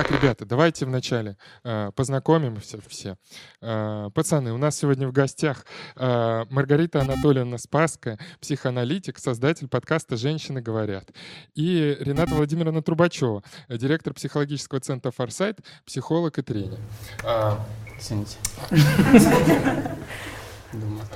Так, ребята, давайте вначале э, познакомимся все. Э, пацаны, у нас сегодня в гостях э, Маргарита Анатольевна Спаская, психоаналитик, создатель подкаста «Женщины говорят». И Рената Владимировна Трубачева, директор психологического центра «Форсайт», психолог и тренер. Э, Извините.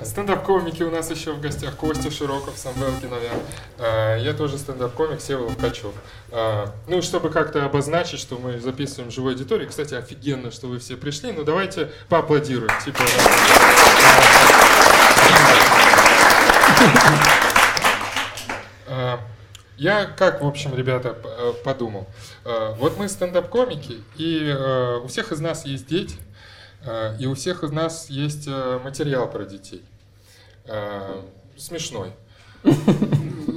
Стендап-комики у нас еще в гостях. Костя Широков, Самвел Киновян. А, Я тоже стендап-комик, Сева Лукачев. А, Ну, чтобы как-то обозначить, что мы записываем живой аудитории. Кстати, офигенно, что вы все пришли. Ну, давайте поаплодируем. Типа, А, Я как, в общем, ребята, подумал. Вот мы стендап-комики, и у всех из нас есть дети, и у всех из нас есть э, материал про детей. Э, Смешной.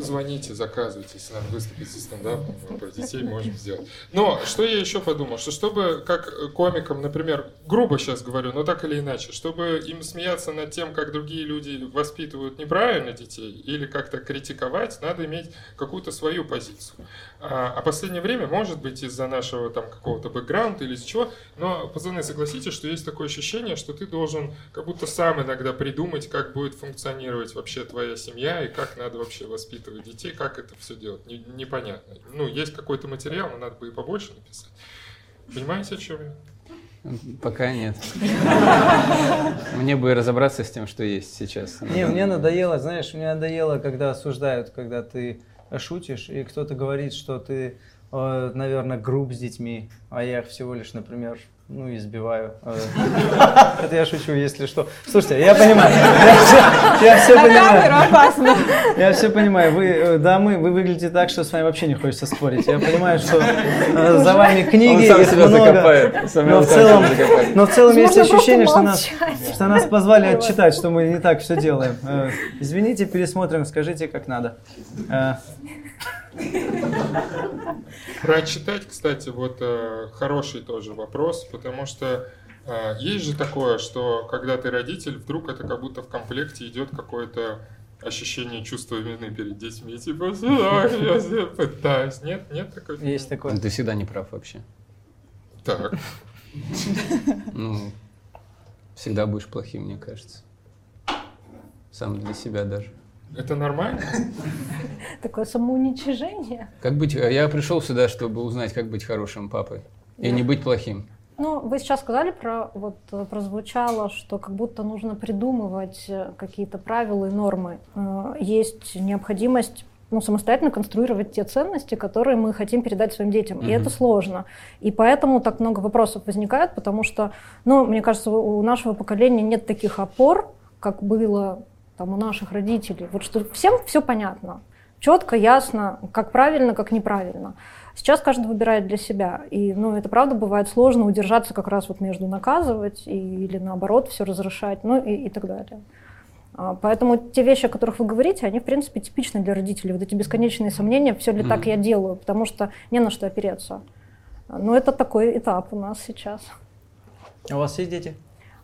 Звоните, заказывайте, если надо выступить со стендапом, про детей можем сделать. Но что я еще подумал, что чтобы, как комикам, например, грубо сейчас говорю, но так или иначе, чтобы им смеяться над тем, как другие люди воспитывают неправильно детей, или как-то критиковать, надо иметь какую-то свою позицию. А, а последнее время, может быть, из-за нашего там какого-то бэкграунда или из чего, но, пацаны, согласитесь, что есть такое ощущение, что ты должен как будто сам иногда придумать, как будет функционировать вообще твоя семья и как надо вообще воспитывать детей, как это все делать. Не- непонятно. Ну, есть какой-то материал, но надо бы и побольше написать. Понимаете, о чем я? Пока нет. Мне бы разобраться с тем, что есть сейчас. Не, мне надоело, знаешь, мне надоело, когда осуждают, когда ты шутишь, и кто-то говорит, что ты, э, наверное, груб с детьми, а я всего лишь, например, ну, избиваю. Э, Это я шучу, если что. Слушайте, я понимаю. Я все- Я все понимаю. опасно. Я все понимаю. Вы, э, дамы, вы выглядите так, что с вами вообще не хочется спорить. Я понимаю, что э, за вами книги, Он сам себя много. закопает. Сам Но в целом, закопает. но в целом есть ощущение, что нас, что нас позвали отчитать, что мы не так все делаем. Э, Извините, пересмотрим, скажите, как надо. Про читать, кстати, вот э, хороший тоже вопрос, потому что э, есть же такое, что когда ты родитель, вдруг это как будто в комплекте идет какое-то ощущение чувства вины перед детьми, типа, «Ах, я пытаюсь. Нет, нет такой. Есть такое. Ты всегда не прав вообще. Так, Ну, всегда будешь плохим, мне кажется. Сам для себя даже. Это нормально? Такое самоуничижение. Как быть? Я пришел сюда, чтобы узнать, как быть хорошим папой. И не быть плохим. Ну, вы сейчас сказали про, вот э, прозвучало, что как будто нужно придумывать э, какие-то правила и нормы. Э, Есть необходимость ну, самостоятельно конструировать те ценности, которые мы хотим передать своим детям. И Мгм. это сложно. И поэтому так много вопросов возникает, потому что, ну, мне кажется, у нашего поколения нет таких опор, как было там, у наших родителей. Вот что всем все понятно. Четко, ясно, как правильно, как неправильно. Сейчас каждый выбирает для себя. И, ну, это правда бывает сложно удержаться как раз вот между наказывать и, или наоборот все разрешать, ну и, и так далее. А, Поэтому те вещи, о которых вы говорите, они, в принципе, типичны для родителей. Вот эти бесконечные сомнения, все ли так я делаю, потому что не на что опереться. Но это такой этап у нас сейчас. А У вас есть дети?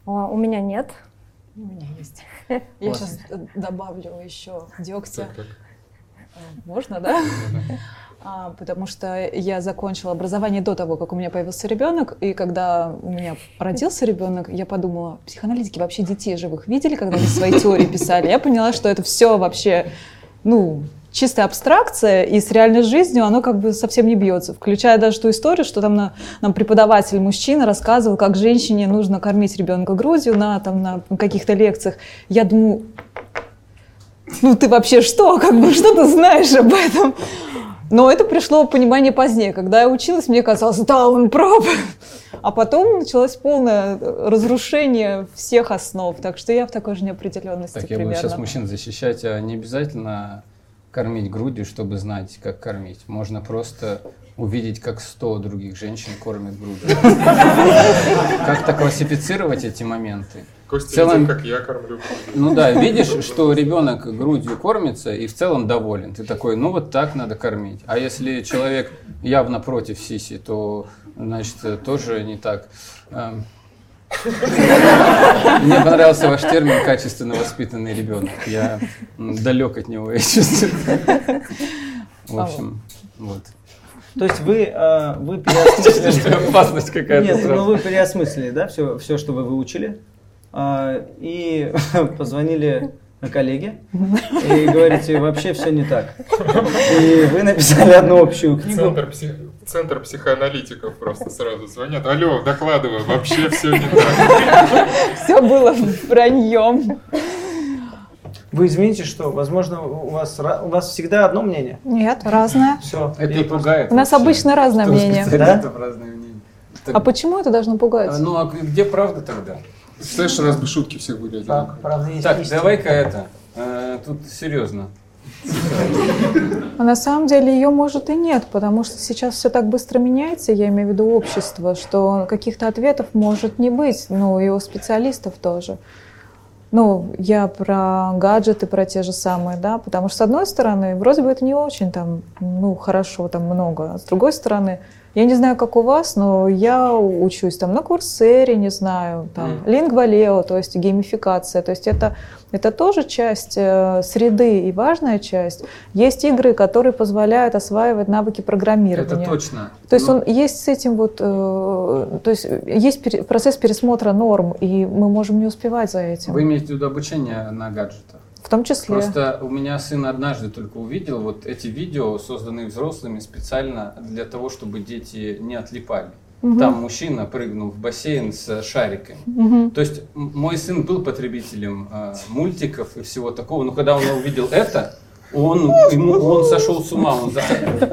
А, У меня нет. У меня есть. Я сейчас добавлю еще дегтя. Так, так. Э, Можно, да? А, потому что я закончила образование до того, как у меня появился ребенок, и когда у меня родился ребенок, я подумала, психоаналитики вообще детей живых видели, когда они свои теории писали. Я поняла, что это все вообще, ну, чистая абстракция, и с реальной жизнью оно как бы совсем не бьется. Включая даже ту историю, что там на- нам преподаватель мужчина рассказывал, как женщине нужно кормить ребенка грудью на, там, на каких-то лекциях. Я думаю, ну ты вообще что, как бы, что ты знаешь об этом? Но это пришло понимание позднее. Когда я училась, мне казалось, да, он прав. А потом началось полное разрушение всех основ. Так что я в такой же неопределенности Так, я буду примерно. сейчас мужчин защищать, а не обязательно кормить грудью, чтобы знать, как кормить. Можно просто увидеть, как 100 других женщин кормят грудью. Как-то классифицировать эти моменты. Костя В целом- видел, как я кормлю. Ну да, видишь, что ребенок грудью кормится и в целом доволен. Ты такой, ну вот так надо кормить. А если человек явно против сиси, то значит тоже не так. Мне понравился ваш термин качественно воспитанный ребенок. Я далек от него, я чувствую. В общем, вот. То есть вы, э, вы переосмыслили... Опасность какая-то Нет, ну вы переосмыслили, да, все, все, что вы выучили, а, и позвонили коллеге и говорите, вообще все не так. И вы написали одну общую книгу. Центр, псих- центр психоаналитиков просто сразу звонят. Алло, докладываю, вообще все не так. Все было враньем. Вы извините, что, возможно, у вас, у вас всегда одно мнение? Нет, разное. Все. Это и пугает. У нас вообще. обычно разное мнение. специалистов разное мнение. Так, А почему это должно пугать? а, Ну, а где правда тогда? Представляешь, раз бы шутки всех были одинаковые. Правда, есть Так, давай-ка это. э, Тут серьезно. А на самом деле ее может и нет, потому что сейчас все так быстро меняется, я имею в виду общество, что каких-то ответов может не быть, ну и у специалистов тоже. Ну, я про гаджеты, про те же самые, да, потому что с одной стороны, вроде бы это не очень там, ну, хорошо, там много, а с другой стороны, я не знаю, как у вас, но я учусь там на Курсере, не знаю, там, Лингвалео, то есть геймификация, то есть это, это тоже часть э, среды и важная часть. Есть игры, которые позволяют осваивать навыки программирования. Это точно. То есть Ну, он есть с этим вот, э, то есть есть пере- процесс пересмотра норм, и мы можем не успевать за этим. Вы имеете в виду обучение на гаджетах? В том числе. Просто у меня сын однажды только увидел вот эти видео, созданные взрослыми специально для того, чтобы дети не отлипали. Мгм. Там мужчина прыгнул в бассейн с шариками. Мгм. То есть мой сын был потребителем э, мультиков и всего такого, но когда он увидел это, он, ему, он сошел с ума, он,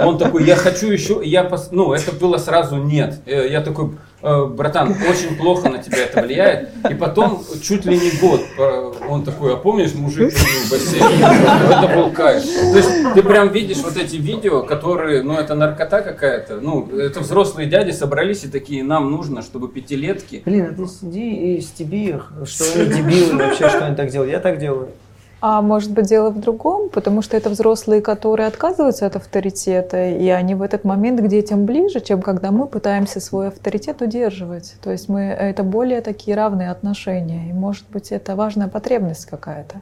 он такой, я хочу еще, я пос-» ну это было сразу нет, Э, я такой, «Э, братан, очень плохо на тебя это влияет, и потом чуть ли не год, э, он такой, а помнишь, мужик в бассейн, это был кайф. То есть ты прям видишь вот эти видео, которые, ну это наркота какая-то, ну это взрослые дяди собрались и такие, нам нужно, чтобы пятилетки Блин, а ты сиди и стеби их, что они дебилы вообще, что они так делают. Я так делаю. А может быть дело в другом, потому что это взрослые, которые отказываются от авторитета, и они в этот момент к детям ближе, чем когда мы пытаемся свой авторитет удерживать. То есть мы это более такие равные отношения, и может быть это важная потребность какая-то.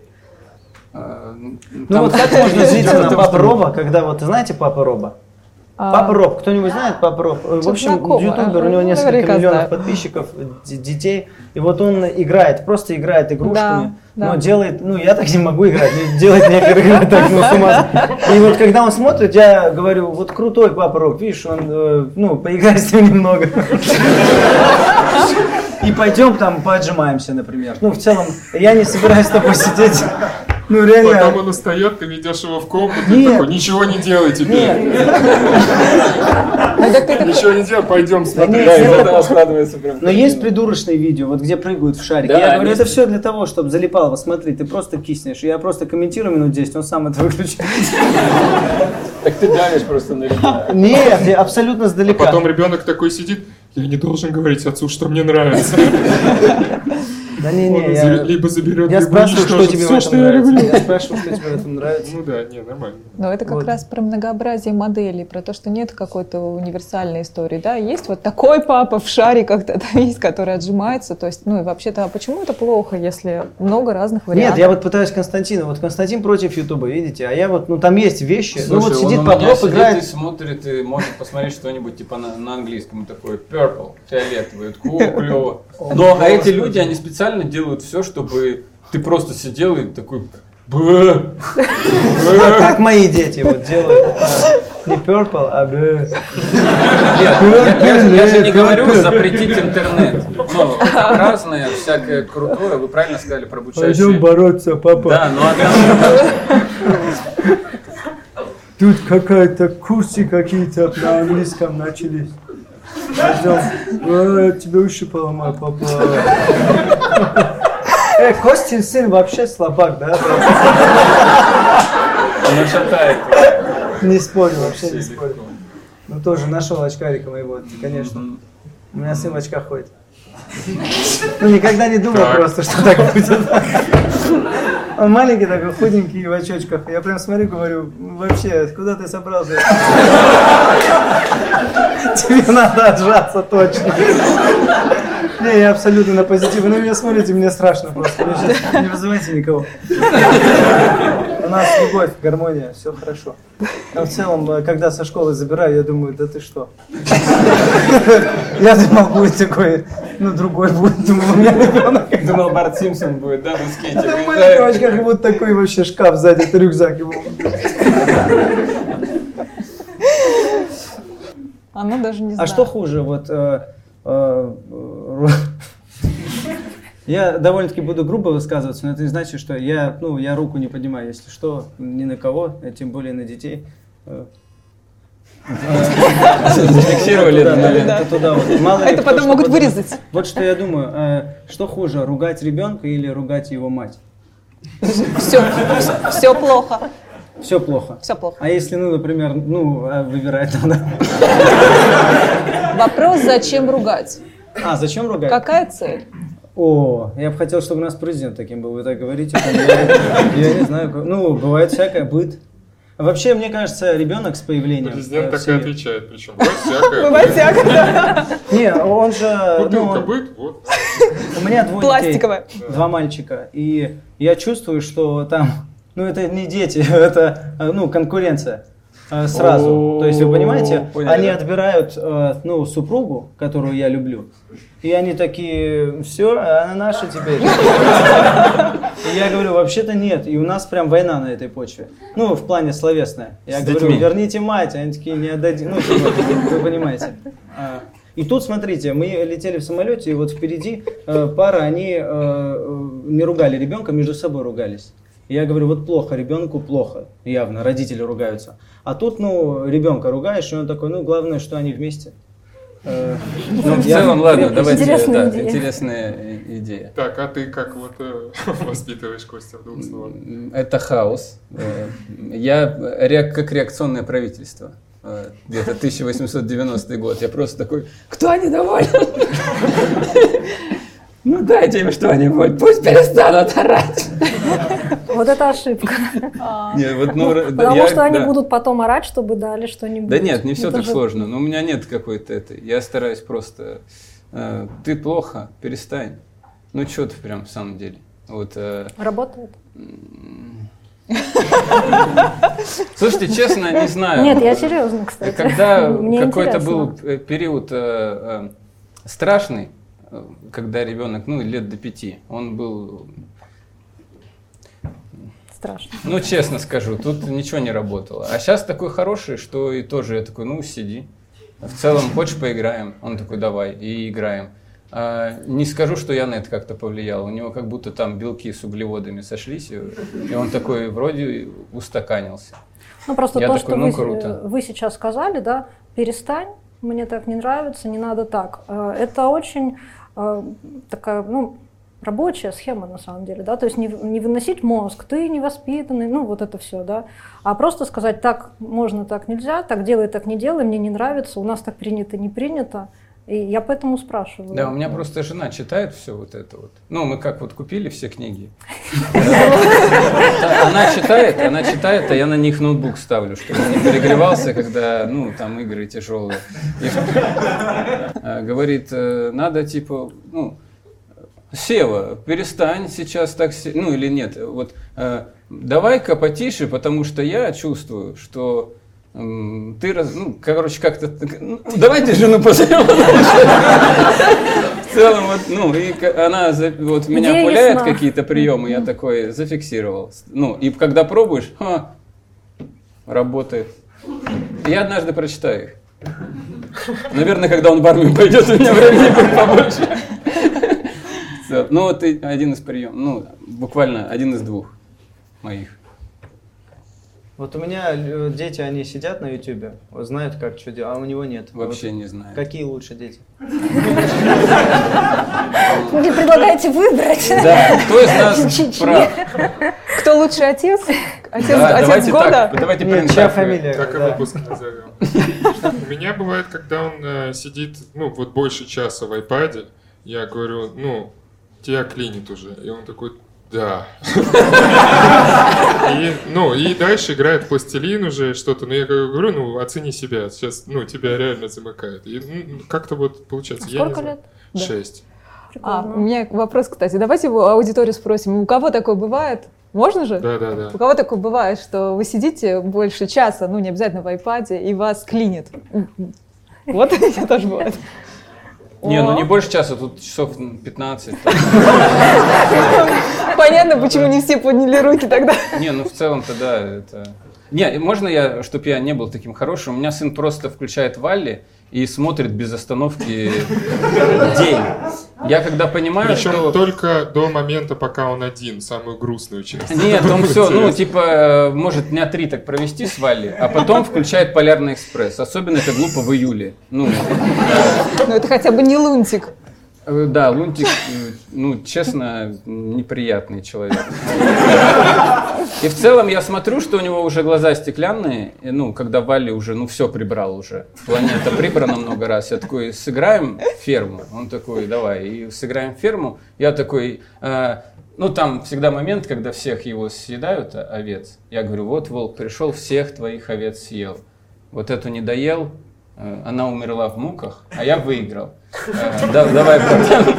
э, Ну там- вот как можно зрителям Папа Роба, когда вот, знаете Папа Роба? А, Папа Роб, кто-нибудь знает Папа Роб? Э, В общем, знакомое. ютубер, у него Ну, несколько наверняка миллионов знаю. подписчиков, детей. И вот он играет, просто играет игрушками, Да, но да. делает, ну я так не могу играть, но делает некоторые игры так, ну с ума. И вот когда он смотрит, я говорю, вот крутой Папа Роб, видишь, он, э, ну поиграй с ним немного. И пойдем там поотжимаемся, например. Ну в целом, я не собираюсь с тобой сидеть. Ну реально. Потом он устает, ты ведешь его в комнату, и такой, ничего не делай теперь. Нет, Ничего не делай, пойдем смотреть. Да, из этого складывается прям. Но есть придурочные видео, вот где прыгают в шарик. Я говорю, это все для того, чтобы залипал. Вот смотри, ты просто киснешь. Я просто комментирую минут 10, он сам это выключает. Так ты давишь просто на ребят. Нет, я абсолютно сдалека. Потом ребенок такой сидит, я не должен говорить отцу, что мне нравится. Да не, не, я, либо заберет, я спрашиваю, что тебе в этом нравится. Я спрашиваю, что тебе в этом нравится. Ну да, не, нормально. Но это как раз про многообразие моделей, про то, что нет какой-то универсальной истории. Да, есть вот такой папа в шариках, да, есть, который отжимается. То есть, ну и вообще-то, а почему это плохо, если много разных вариантов? Нет, я вот пытаюсь Константина. Вот Константин против Ютуба, видите? А я вот, ну там есть вещи. ну вот сидит и играет. смотрит, и может посмотреть что-нибудь типа на, на английском. Такой purple, фиолетовый. О, клево. Но а эти люди, они специально делают все, чтобы ты просто сидел и такой... «Бэ, бэ». Как мои дети вот делают. а, Не purple, а. Нет, я, же- не говорю запретить интернет. Ну, разное, всякое крутое. Вы правильно сказали про обучающие. бороться, папа. Да, но одна- Тут какая-то курсы какие-то на английском начались. А, я тебе уши поломаю, папа. Э, Костин сын вообще слабак, да? она шатает. Не спорю, вообще не спорю. Ну тоже нашел очкарика моего, конечно. У меня сын в очках ходит. Ну никогда не думал просто, что так будет. Он маленький такой, худенький в очочках. Я прям смотрю, говорю, вообще, куда ты собрался? Тебе надо отжаться точно. Не, я абсолютно на позитиве. На меня смотрите, мне страшно просто. Вы сейчас не вызывайте никого. У нас любовь, гармония, все хорошо. А в целом, э, когда со школы забираю, я думаю, да ты что? Я думал, будет такой, ну другой будет, думал, у меня ребенок. Думал, Барт Симпсон будет, да, на скейте. Да, в маленьких и вот такой вообще шкаф сзади, это рюкзак его. Она даже не А знает. что хуже, вот э, э, я довольно-таки буду грубо высказываться, но это не значит, что я, ну, я руку не поднимаю, если что, ни на кого, а тем более на детей. Зафиксировали это туда вот. Мало ли Это потом могут вырезать. Вот что я думаю, э, что хуже, ругать ребенка или ругать его мать? Все, все плохо. Все плохо. Все плохо. А если, ну, например, ну, а выбирать надо. Вопрос, зачем ругать? А, зачем ругать? Какая цель? О, я бы хотел, чтобы у нас президент таким был. Вы так говорите. там, Я, я не знаю. как- Ну, бывает всякое, быт. Вообще, мне кажется, ребенок с появлением... Президент так и отвечает, причем бывает всякое. Бывает всякое. Не, он же... ну, Бутылка быт, вот. У меня двое Пластиковая. детей, два мальчика, и я чувствую, что там, ну это не дети, это, э, ну, конкуренция э, сразу. То есть вы понимаете, Поняли, они да. отбирают, э, ну, супругу, которую я люблю, и они такие, все, она наша теперь. И я говорю, вообще-то нет, и у нас прям война на этой почве. Ну, в плане словесная. Я С говорю, детьми. верните мать, они такие, не отдадим. Ну, типа, вы понимаете. А, И тут, смотрите, мы летели в самолете, и вот впереди э, пара, они э, э, не ругали ребенка, между собой ругались. И Я говорю, вот плохо, ребенку плохо, явно, родители ругаются. А тут, ну, ребенка ругаешь, и он такой, ну, главное, что они вместе. Э, ну, В я целом, ладно, давайте, Интересная да, идея. интересная идея. Так, а ты как вот э, воспитываешь Костя в двух словах? Это хаос. Э, Я как реакционное правительство. Где-то 1890 год. Я просто такой, кто недоволен? Ну дайте им что-нибудь, пусть перестанут орать. Вот это ошибка. Нет, вот, ну, р- да, Потому я- что они да. будут потом орать, чтобы дали что-нибудь. Да нет, не все Это так же- сложно. Но у меня нет какой-то этой. Я стараюсь просто. э, Ты плохо, перестань. Ну что ты прям в самом деле. Вот. э, Работает? Слушайте, честно, не знаю. Нет, я серьезно, кстати. Когда какой-то был период э, страшный, когда ребенок, ну, лет до пяти, он был, Страшно. ну, честно скажу, тут ничего не работало. А сейчас такой хороший, что и тоже я такой, ну, сиди. В целом, хочешь поиграем? Он такой, давай, и играем. А, не скажу, что я на это как-то повлиял. У него как будто там белки с углеводами сошлись, и он такой вроде устаканился. Ну, просто Я то, такой, что ну, вы, круто. э, вы сейчас сказали, да, перестань, мне так не нравится, не надо так. Э, Это очень э, такая, ну, рабочая схема на самом деле, да, то есть не, не выносить мозг, ты невоспитанный, ну, вот это все, да, а просто сказать, так можно, так нельзя, так делай, так не делай, мне не нравится, у нас так принято, не принято, и я поэтому спрашиваю. Да, у меня просто жена читает все вот это вот. Ну, мы как вот купили все книги. Она читает, она читает, а я на них ноутбук ставлю, чтобы он не перегревался, когда, ну, там игры тяжелые. Э, говорит, э, надо типа, ну, Сева, перестань сейчас так, ну или нет, вот э, давай-ка потише, потому что я чувствую, что ты, раз, ну, короче, как-то, ну, давайте жену позовем. В целом, вот, ну, и она вот меня пуляет какие-то приемы, я такой зафиксировал. Ну, и когда пробуешь, ха, работает. Я однажды прочитаю их. Наверное, когда он в армию пойдет, у меня времени будет побольше. Ну, вот один из приемов, ну, буквально один из двух моих. Вот у меня э, дети, они сидят на ютубе, знают, как что делать, а у него нет. Вообще Вот не знаю. Какие лучше дети? Вы предлагаете выбрать. Да, кто из нас прав? Кто лучший отец? Отец, Да, отец давайте года? так, давайте Нет, примем чья фамилия? Так и выпуск назовем. У меня бывает, когда он э, сидит, ну, вот больше часа в айпаде, я говорю, ну, тебя клинит уже. И он такой, да. И, ну, и дальше играет в пластилин уже что-то. Но я говорю, ну, оцени себя. Сейчас, ну, тебя реально замыкает. И ну, как-то вот получается. не Сколько лет? Да. Шесть. А, у меня вопрос, кстати. Давайте его аудиторию спросим. У кого такое бывает? Можно же? Да, да, да. У кого такое бывает, что вы сидите больше часа, ну не обязательно в айпаде, и вас клинит? Вот я тоже бывает. Не, ну не больше часа, тут часов 15. Понятно, почему не все подняли руки тогда. Не, ну в целом-то да, это... Не, можно я, чтобы я не был таким хорошим, у меня сын просто включает Валли и смотрит без остановки день. Я когда понимаю, Причем что... только до момента, пока он один, самую грустную часть. Нет, он все, ну, типа, э, может дня три так провести с Валли, а потом включает Полярный экспресс. Особенно это глупо в июле. Ну, Ну это хотя бы не лунтик. Э, да, Лунтик, э, ну, честно, неприятный человек. И в целом я смотрю, что у него уже глаза стеклянные, и, ну, когда Валли уже, ну, все прибрал уже. Планета прибрана много раз. Я такой, сыграем ферму? Он такой, давай, и сыграем ферму. Я такой, э, ну, там всегда момент, когда всех его съедают, а- овец. Я говорю, вот волк пришел, всех твоих овец съел. Вот эту не доел, она умерла в муках, а я выиграл. Э, да- Давай, братан.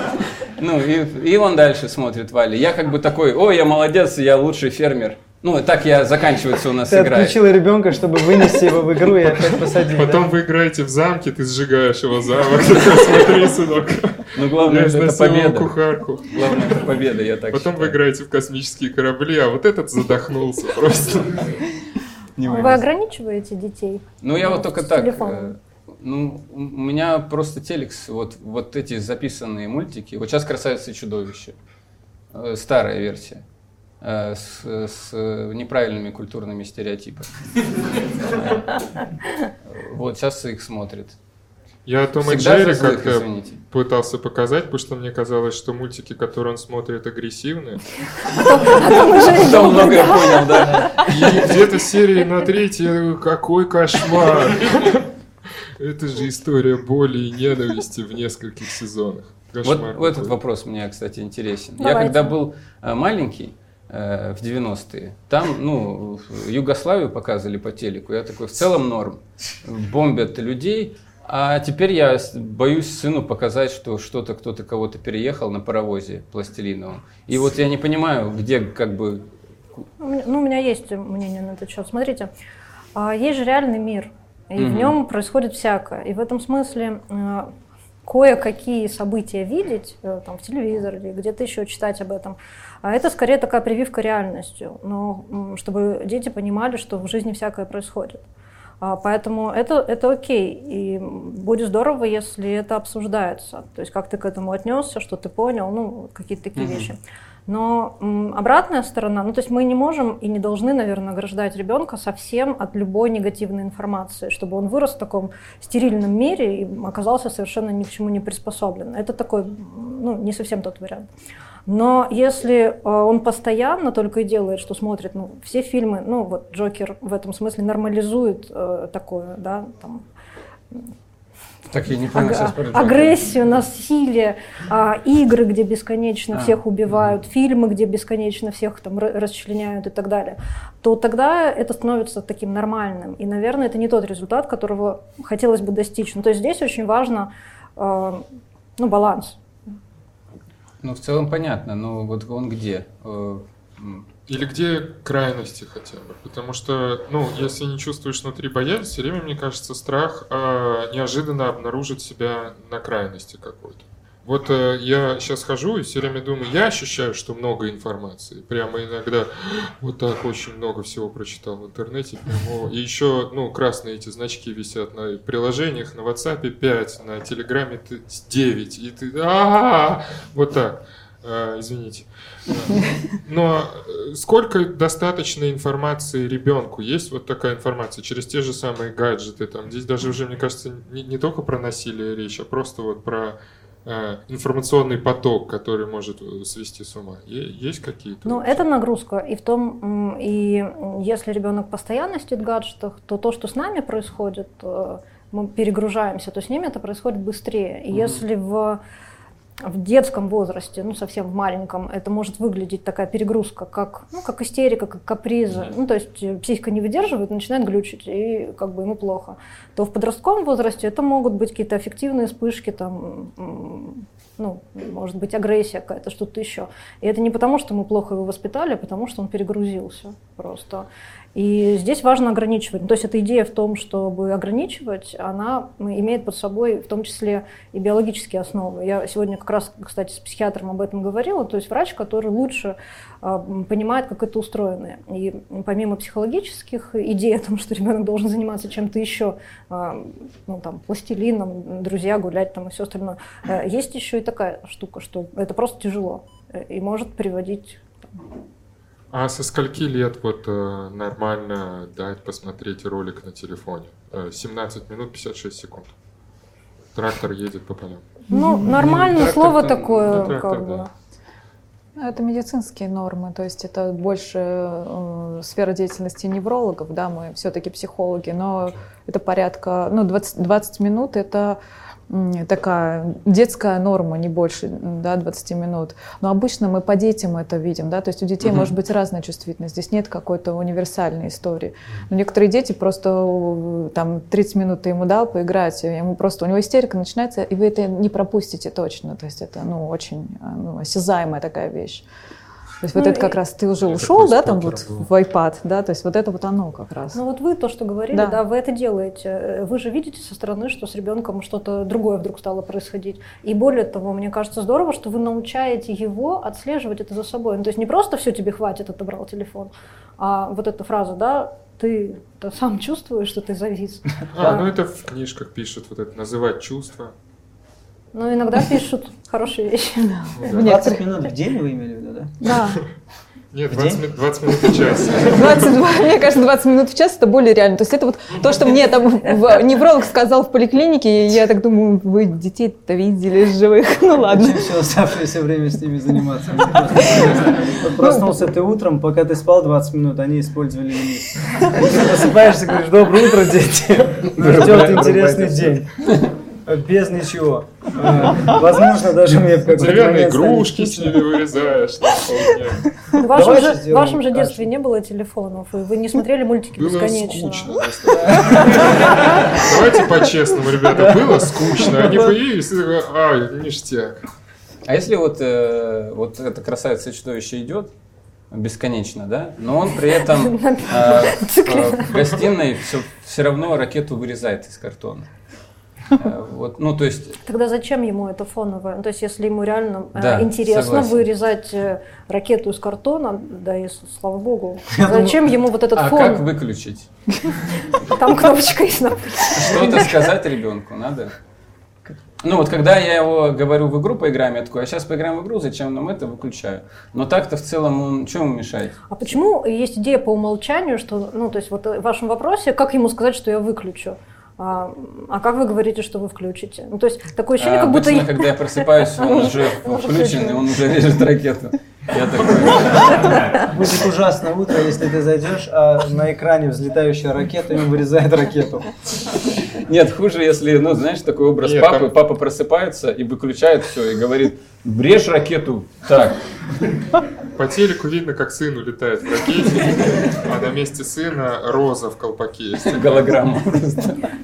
Ну, и, и он дальше смотрит Валли. Я как бы такой, ой, я молодец, я лучший фермер. Ну, так я заканчивается у нас Ты игра. отключил ребенка, чтобы вынести его в игру и опять посадить. Потом да? вы играете в замке, ты сжигаешь его замок. Смотри, сынок, Ну, главное, я это, победа. кухарку. Главное, это победа, я так Потом вы играете в космические корабли, а вот этот задохнулся просто. Вы ограничиваете детей? Ну, я вот Ну, только так. Ну, у меня просто телекс, вот, вот эти записанные мультики. Вот сейчас «Красавица и чудовище». Э, Старая версия. э, С, с неправильными культурными стереотипами. Вот сейчас их смотрят. Я Том и Джерри как-то пытался показать, потому что мне казалось, что мультики, которые он смотрит, агрессивные. Потом многое понял, да. И где-то серии на третьей, какой кошмар. Это же история боли и ненависти в нескольких сезонах. Вот, Кошмар вот этот вопрос мне, кстати, интересен. Я Давайте. когда был э, маленький, э, в 90-е, там, ну, Югославию показывали по телеку, я такой, в целом норм, бомбят людей, а теперь я боюсь сыну показать, что что-то, кто-то кого-то переехал на паровозе пластилиновом. И вот я не понимаю, где как бы... Ну, у меня есть мнение на этот счет. Смотрите, а, есть же реальный мир, и в Мгм. нем происходит всякое. И в этом смысле э, кое-какие события видеть э, там, в телевизоре или где-то еще читать об этом, а это скорее такая прививка реальностью, но чтобы дети понимали, что в жизни всякое происходит. А, Поэтому это, это окей. И будет здорово, если это обсуждается. То есть как ты к этому отнесся, что ты понял, ну, какие-то такие Мгм. вещи. Но обратная сторона, ну то есть мы не можем и не должны, наверное, ограждать ребенка совсем от любой негативной информации, чтобы он вырос в таком стерильном мире и оказался совершенно ни к чему не приспособлен. Это такой, ну, не совсем тот вариант. Но если э, он постоянно только и делает, что смотрит, ну, все фильмы, ну, вот Джокер в этом смысле нормализует э, такое, да, там, Так, я не понял аг- сейчас агрессию, насилие, а, игры, где бесконечно А, всех убивают, фильмы, где бесконечно всех там ра- расчленяют и так далее, то тогда это становится таким нормальным. И, наверное, это не тот результат, которого хотелось бы достичь. Ну, то есть здесь очень важно э, ну, баланс. Ну, в целом понятно, но вот он где? Э, Или где крайности хотя бы. Потому что, ну, если не чувствуешь внутри боязнь, все время, мне кажется, страх а, неожиданно обнаружить себя на крайности какой-то. Вот э, я сейчас хожу и все время думаю, я ощущаю, что много информации. Прямо иногда вот так очень много всего прочитал в интернете. Прямо, и еще, ну, красные эти значки висят на приложениях, на WhatsApp 5, на Телеграме 9. И ты, а вот так. А, Извините. Но э, сколько достаточно информации ребенку? Есть вот такая информация через те же самые гаджеты. Там, здесь даже уже, мне кажется, не, не только про насилие речь, а просто вот про э, информационный поток, который может э, свести с ума. Есть какие-то? Ну, это нагрузка. И в том, и если ребенок постоянно сидит в гаджетах, то то, что с нами происходит, мы перегружаемся, то с ними это происходит быстрее. И Мгм. если в в детском возрасте, ну совсем в маленьком, это может выглядеть такая перегрузка, как, ну, как истерика, как капризы. Ну, то есть э, психика не выдерживает, начинает глючить, и как бы ему плохо. То в подростковом возрасте это могут быть какие-то аффективные вспышки, там, ну, может быть, агрессия какая-то, что-то еще. И это не потому, что мы плохо его воспитали, а потому что он перегрузился просто. И здесь важно ограничивать. То есть эта идея в том, чтобы ограничивать, она имеет под собой в том числе и биологические основы. Я сегодня как раз, кстати, с психиатром об этом говорила. То есть врач, который лучше э, понимает, как это устроено. И помимо психологических идей о том, что ребенок должен заниматься чем-то еще, э, ну там, пластилином, друзья, гулять там и все остальное, э, есть еще и такая штука, что это просто тяжело и может приводить а со скольки лет вот э, нормально дать посмотреть ролик на телефоне? Э, 17 минут 56 секунд. Трактор едет по полям. Ну, нормально трактор, слово такое, трактор, как бы. Это медицинские нормы, то есть это больше э, сфера деятельности неврологов, да, мы все-таки психологи, но это порядка, ну, 20, 20 минут это такая детская норма, не больше да, 20 минут. Но обычно мы по детям это видим, да, то есть у детей угу. может быть разная чувствительность, здесь нет какой-то универсальной истории. Но некоторые дети просто там 30 минут ты ему дал поиграть, ему просто, у него истерика начинается, и вы это не пропустите точно, то есть это, ну, очень ну, осязаемая такая вещь. То есть ну, вот это как раз ты уже ушел, да, там вот был. в iPad, да, то есть вот это вот оно как раз. Ну вот вы то, что говорили, да. да, вы это делаете. Вы же видите со стороны, что с ребенком что-то другое вдруг стало происходить. И более того, мне кажется здорово, что вы научаете его отслеживать это за собой. Ну, то есть не просто все тебе хватит, отобрал телефон, а вот эта фраза, да, ты -то сам чувствуешь, что ты завис. А, ну это в книжках пишут, вот это называть чувства. Ну, иногда пишут хорошие вещи. 20 минут в день вы имели в виду, да? Нет, 20, минут, 20 минут в час. 22, мне кажется, 20 минут в час это более реально. То есть это вот то, что мне там невролог сказал в поликлинике, и я так думаю, вы детей-то видели живых. Ну ладно. Чем все оставшееся время с ними заниматься? Проснулся ты утром, пока ты спал 20 минут, они использовали лимит. Ты просыпаешься, говоришь, доброе утро, дети. Ждет интересный день без ничего. Э, возможно, даже мне в какой-то Деревянные игрушки с ними вырезаешь. В вашем, же, в вашем же детстве не было телефонов, и вы не смотрели мультики было бесконечно. Скучно. Давайте по-честному, ребята, было скучно. Они появились, а, ништяк. А если вот, э, вот эта красавица и чудовище идет, бесконечно, да, но он при этом э, в гостиной все, все равно ракету вырезает из картона. Э, вот, ну, то есть... Тогда зачем ему это фоновое? Ну, то есть, если ему реально э, да, интересно согласен. вырезать э, ракету из картона, да и слава богу, зачем ему вот этот а фон? А как выключить? Там кнопочка есть на Что-то сказать ребенку надо. Ну вот когда я его говорю в игру поиграем, я такой, а сейчас поиграем в игру, зачем нам это, выключаю. Но так-то в целом он, что ему мешает? А почему есть идея по умолчанию, что, ну то есть вот в вашем вопросе, как ему сказать, что я выключу? А, а как вы говорите, что вы включите? Ну, то есть такое ощущение, а, как будто... когда я просыпаюсь, он уже включен, и он уже режет ракету. Я такой... Будет ужасно утро, если ты зайдешь, а на экране взлетающая ракета, и он вырезает ракету. Нет, хуже, если, ну, знаешь, такой образ Нет, папы. Там... Папа просыпается и выключает все, и говорит, брешь ракету так. По телеку видно, как сын улетает в ракете, а на месте сына роза в колпаке. Голограмма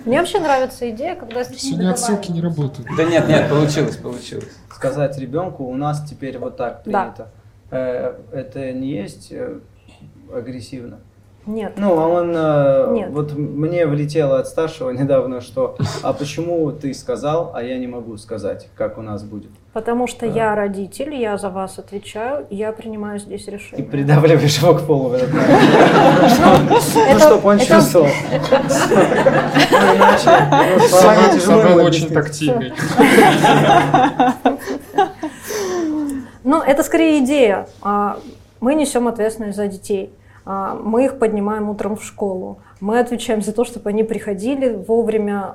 Мне вообще нравится идея, когда... Сегодня отсылки не работают. Да нет, нет, получилось, получилось. Сказать ребенку, у нас теперь вот так принято. Да. Это не есть э, агрессивно? Нет. Ну, а он... Э, Нет. Вот мне влетело от старшего недавно, что «А почему ты сказал, а я не могу сказать, как у нас будет?» Потому что а. я родитель, я за вас отвечаю, я принимаю здесь решение. И придавливаешь его к полу в этот момент. Ну, чтобы он чувствовал. Самый очень тактильный. Ну, это скорее идея. А, мы несем ответственность за детей. А, мы их поднимаем утром в школу. Мы отвечаем за то, чтобы они приходили вовремя.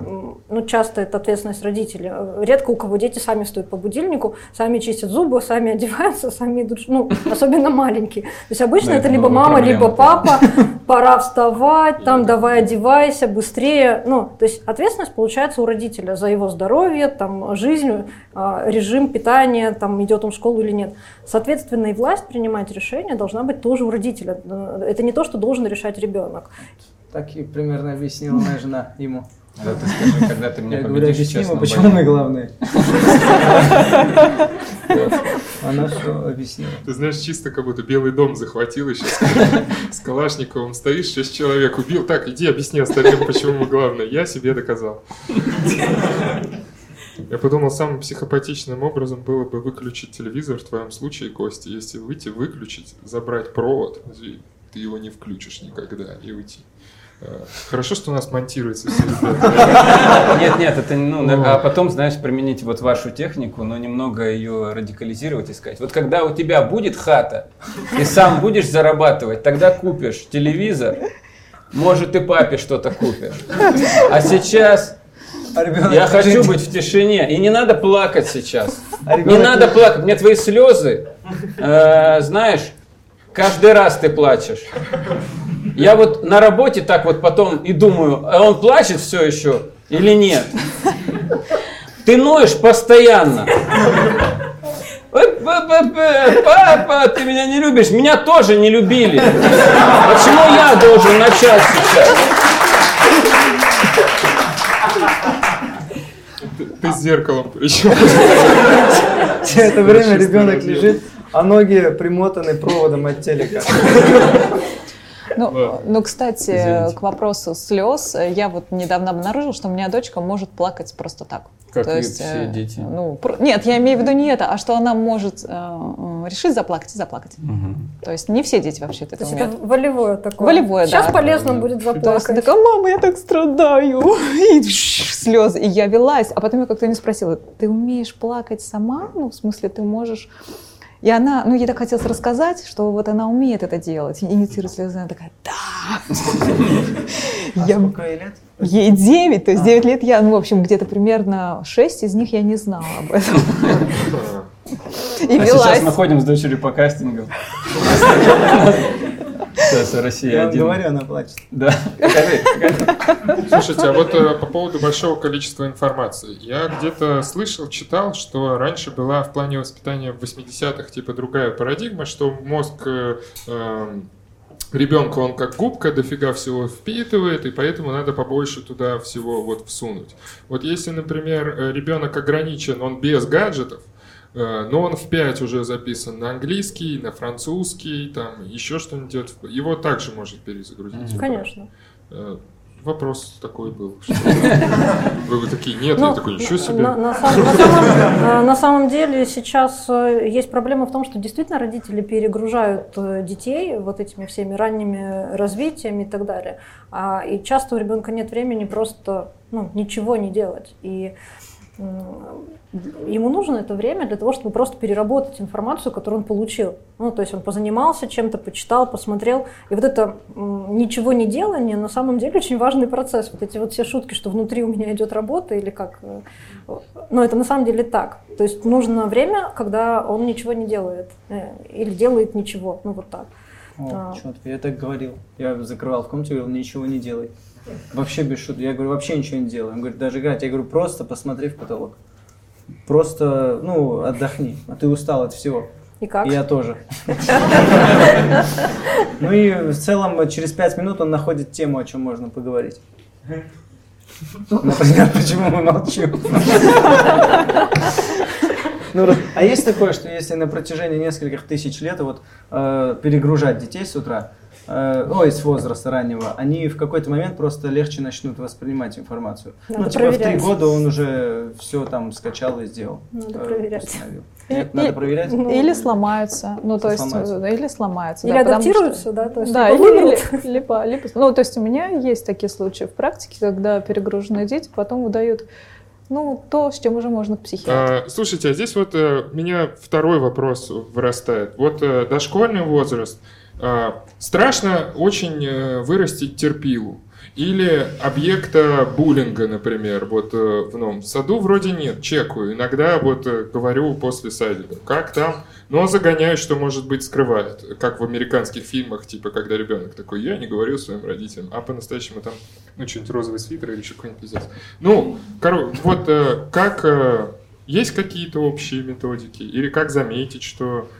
Ну, часто это ответственность родителей. Редко у кого дети сами встают по будильнику, сами чистят зубы, сами одеваются, сами идут, ну, особенно маленькие. То есть обычно это либо мама, либо папа, пора вставать, там давай одевайся, быстрее. Ну, то есть ответственность получается у родителя за его здоровье, там, жизнь, а, режим питания, там, идет он в школу или нет. Соответственно, и власть принимать решения должна быть тоже у родителя. Это не то, что должен решать ребенок. Так и примерно объяснила моя жена ему. Да ты скажи, когда ты меня Я говорю, объясни ему, почему мы главные. Она все объяснила. Ты знаешь, чисто как будто Белый дом захватил сейчас с Калашниковым стоишь, шесть человек убил. Так, иди объясни остальным, почему мы главное. Я себе доказал. Я подумал, самым психопатичным образом было бы выключить телевизор в твоем случае, Костя. Если выйти, выключить, забрать провод, ты его не включишь никогда, и уйти. Хорошо, что у нас монтируется все. Нет, нет, это ну, а потом, знаешь, применить вот вашу технику, но немного ее радикализировать и сказать. Вот когда у тебя будет хата, и сам будешь зарабатывать, тогда купишь телевизор, может и папе что-то купишь. А сейчас А ребенок я хочу лежит, быть в тишине, и не надо плакать сейчас. а Не надо плакать, мне твои слезы, э, знаешь, каждый раз ты плачешь. Я вот на работе так вот потом и думаю, а он плачет все еще или нет? Ты ноешь постоянно. Па-па-па, Папа, ты меня не любишь. Меня тоже не любили. Почему я должен начать сейчас? Ты, с зеркалом причем. Все это время ребенок лежит, а ноги примотаны проводом от телека. Ну, Ладно. ну, кстати, Извините. к вопросу слез, я вот недавно обнаружила, что у меня дочка может плакать просто так. Как То есть, все э, дети. Ну, про- нет, я имею в виду не это, а что она может э, э, решить заплакать и заплакать. Мгм. То есть не все дети вообще это То есть умеют. это волевое такое. Волевое, Сейчас да. полезно будет То есть заплакать. такая, мама, я так страдаю. И слезы. И я велась. А потом я как-то не спросила, ты умеешь плакать сама? Ну, в смысле, ты можешь... И она, ну, ей так хотелось рассказать, что вот она умеет это делать, инициировать слезы. Она такая, да. А Я- сколько ей лет? Ей 9, то есть А. 9 лет я, ну, в общем, где-то примерно 6 из них я не знала об этом. И А сейчас велась. мы ходим с дочерью по кастингам. Сейчас Россия один. говорю, она плачет. Да, покажи, покажи. Слушайте, а вот э, по поводу большого количества информации. Я где-то слышал, читал, что раньше была в плане воспитания в 80-х типа другая парадигма, что мозг э, эм, ребенка, он как губка, дофига всего впитывает, и поэтому надо побольше туда всего вот всунуть. Вот если, например, э, ребенок ограничен, он без гаджетов, но он в 5 уже записан на английский, на французский, там еще что-нибудь делать, его также может перезагрузить. Конечно. Э, Вопрос такой был. Вы такие, нет, Ну, я такой, ничего себе. На, самом, э, на самом деле сейчас э, есть проблема в том, что действительно родители перегружают э, детей вот этими всеми ранними развитиями и так далее. А, и часто у ребенка нет времени просто ну, ничего не делать. И ему нужно это время для того, чтобы просто переработать информацию, которую он получил. Ну, то есть он позанимался чем-то, почитал, посмотрел. И вот это ничего не делание на самом деле очень важный процесс. Вот эти вот все шутки, что внутри у меня идет работа или как. э, Но это на самом деле так. То есть нужно время, когда он ничего не делает. э, Или делает ничего. Ну вот так. О, А. я так говорил. Я закрывал в комнате, говорил, ничего не делай. Вообще без шуток. Я говорю, вообще ничего не делай. Он говорит, даже играть. Я говорю, просто посмотри в потолок. Просто, ну, отдохни. А ты устал от всего. И как? И я тоже. Ну и в целом через пять минут он находит тему, о чем можно поговорить. Например, почему мы молчим. Ну, а есть такое, что если на протяжении нескольких тысяч лет вот э, перегружать детей с утра, э, ой, с возраста раннего, они в какой-то момент просто легче начнут воспринимать информацию. Надо ну, типа в три проверять. года он уже все там скачал и сделал. Надо э, проверять. установил. И- Нет, надо и- проверять. Ну, Или сломаются. Ну, то есть, Сломаются. э, или сломаются. Или да, потому что- адаптируются, да? То есть Да, либо или, либо, либо- ну, то есть у меня есть такие случаи в практике, когда перегруженные дети потом выдают, ну, то, с чем уже можно к психиатру. А, Слушайте, а здесь вот э, у меня второй вопрос вырастает. Вот э, дошкольный возраст. А, Страшно очень э, вырастить терпилу. Или объекта буллинга, например. Вот э, в новом саду вроде нет, чекаю. Иногда вот э, говорю после садика, как там, но загоняю, что, может быть, скрывает. Как в американских фильмах, типа, когда ребенок такой, я не говорю своим родителям, а по-настоящему там, ну, что-нибудь розовый свитер или еще какой-нибудь пиздец. Ну, коро- вот как... есть какие-то общие методики? Или как заметить, что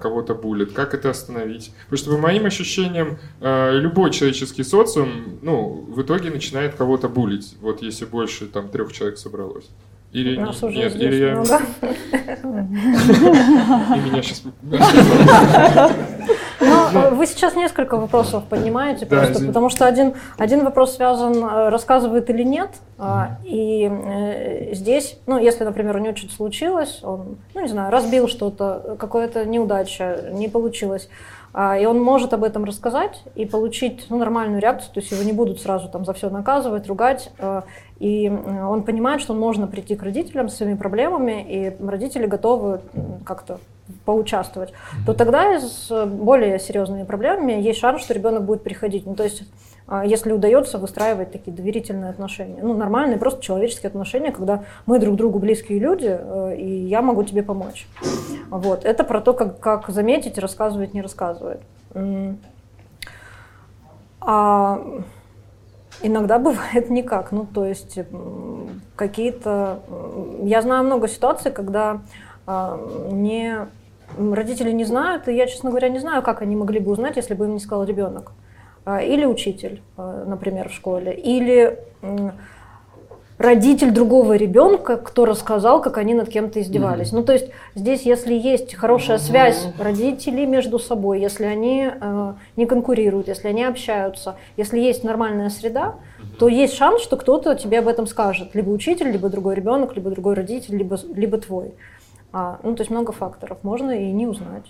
кого-то булит, как это остановить. Потому что по моим ощущениям, э, любой человеческий социум, ну, в итоге начинает кого-то булить, вот если больше там трех человек собралось. Или Нас уже нет, здесь или я... много. И меня сейчас... Но э, вы сейчас несколько вопросов поднимаете, Да, просто, потому что один, один вопрос связан, э, рассказывает или нет, а, и э, здесь, ну, если, например, у него что-то случилось, он, ну, не знаю, разбил что-то, какая-то неудача, не получилось, и он может об этом рассказать и получить ну, нормальную реакцию, то есть его не будут сразу там за все наказывать, ругать, э, и э, он понимает, что можно прийти к родителям с своими проблемами, и родители готовы как-то поучаствовать, то тогда с более серьезными проблемами есть шанс, что ребенок будет приходить. Ну, то есть, а, если удается выстраивать такие доверительные отношения, ну, нормальные, просто человеческие отношения, когда мы друг другу близкие люди, э, и я могу тебе помочь. Вот. Это про то, как, как заметить, рассказывает, не рассказывает. А иногда бывает никак. Ну, то есть какие-то... Я знаю много ситуаций, когда а, не, родители не знают, и я, честно говоря, не знаю, как они могли бы узнать, если бы им не сказал ребенок. А, Или учитель, а, например, в школе, или родитель другого ребенка, кто рассказал, как они над кем-то издевались. Ну, то есть здесь, если есть хорошая связь родителей между собой, если они э, не конкурируют, если они общаются, если есть нормальная среда, то есть шанс, что кто-то тебе об этом скажет. Либо учитель, либо другой ребенок, либо другой родитель, либо, либо твой. А, ну, то есть много факторов. Можно и не узнать.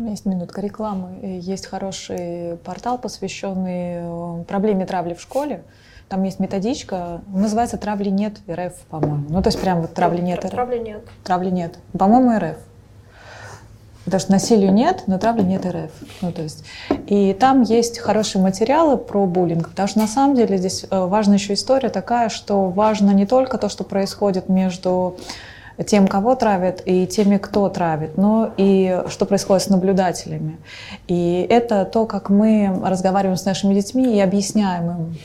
У меня есть минутка рекламы. Есть хороший портал, посвященный э, проблеме травли в школе. Там есть методичка, называется «Травли нет РФ», по-моему. Ну, то есть прям вот «Травли нет РФ». Травли нет. Травли нет. По-моему, РФ. Потому что насилию нет, но травли нет РФ. Ну, то есть. И там есть хорошие материалы про буллинг. Потому что на самом деле здесь э, важна еще история такая, что важно не только то, что происходит между тем, кого травят, и теми, кто травит, но и что происходит с наблюдателями. И это то, как мы разговариваем с нашими детьми и объясняем им.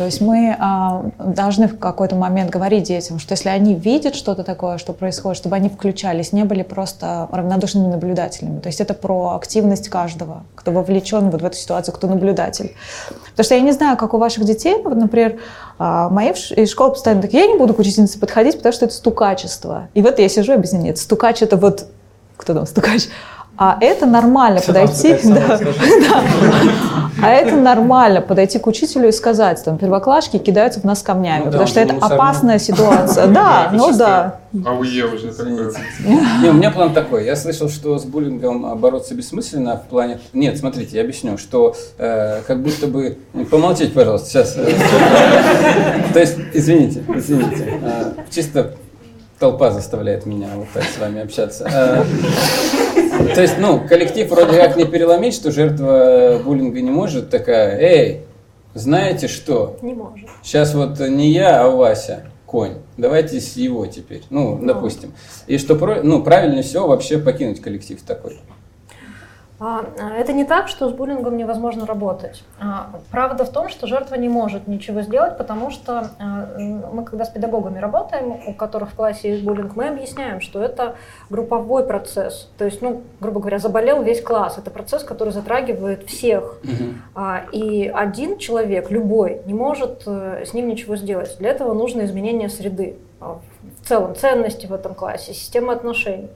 То есть мы а, должны в какой-то момент говорить детям, что если они видят что-то такое, что происходит, чтобы они включались, не были просто равнодушными наблюдателями. То есть это про активность каждого, кто вовлечен вот в эту ситуацию, кто наблюдатель. Потому что я не знаю, как у ваших детей, вот, например, а, мои из школы постоянно такие, я не буду к учительнице подходить, потому что это стукачество. И вот я сижу и объясняю, нет, стукач это вот, кто там стукач? А это нормально там подойти, да, да. а это нормально подойти к учителю и сказать, там, первоклашки кидаются в нас камнями, Ну да, потому что он это опасная ситуация. Да, ну да. АУЕ уже такое. Не, у меня план такой. Я слышал, что с буллингом а, бороться бессмысленно в плане... Нет, смотрите, я объясню, что э, как будто бы... Помолчите, пожалуйста, сейчас. То есть, извините, извините. Э, Чисто толпа заставляет меня вот так с вами общаться. Э, То есть, ну, коллектив вроде как не переломить, что жертва буллинга не может такая, эй, знаете что? Не может. Сейчас вот не я, а Вася конь. Давайте с его теперь. Ну, допустим. И что про- ну, правильнее всего вообще покинуть коллектив такой. А, Это не так, что с буллингом невозможно работать. А, Правда в том, что жертва не может ничего сделать, потому что а, мы, когда с педагогами работаем, у которых в классе есть буллинг, мы объясняем, что это групповой процесс. То есть, ну, грубо говоря, заболел весь класс. Это процесс, который затрагивает всех. И один человек, любой, не может э, с ним ничего сделать. Для этого нужно изменение среды. В целом, ценности в этом классе, система отношений.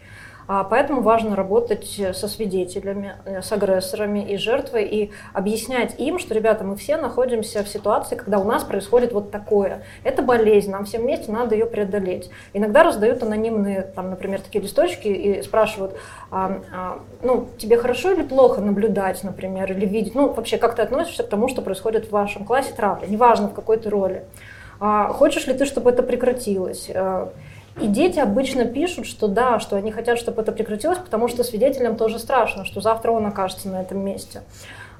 А, Поэтому важно работать э, со свидетелями, э, с агрессорами и жертвой и объяснять им, что, ребята, мы все находимся в ситуации, когда у нас происходит вот такое. Это болезнь, нам всем вместе надо ее преодолеть. Иногда раздают анонимные, там, например, такие листочки и спрашивают, а, а, ну, тебе хорошо или плохо наблюдать, например, или видеть, ну, вообще, как ты относишься к тому, что происходит в вашем классе травля, неважно в какой ты роли. А, Хочешь ли ты, чтобы это прекратилось? И дети обычно пишут, что да, что они хотят, чтобы это прекратилось, потому что свидетелям тоже страшно, что завтра он окажется на этом месте.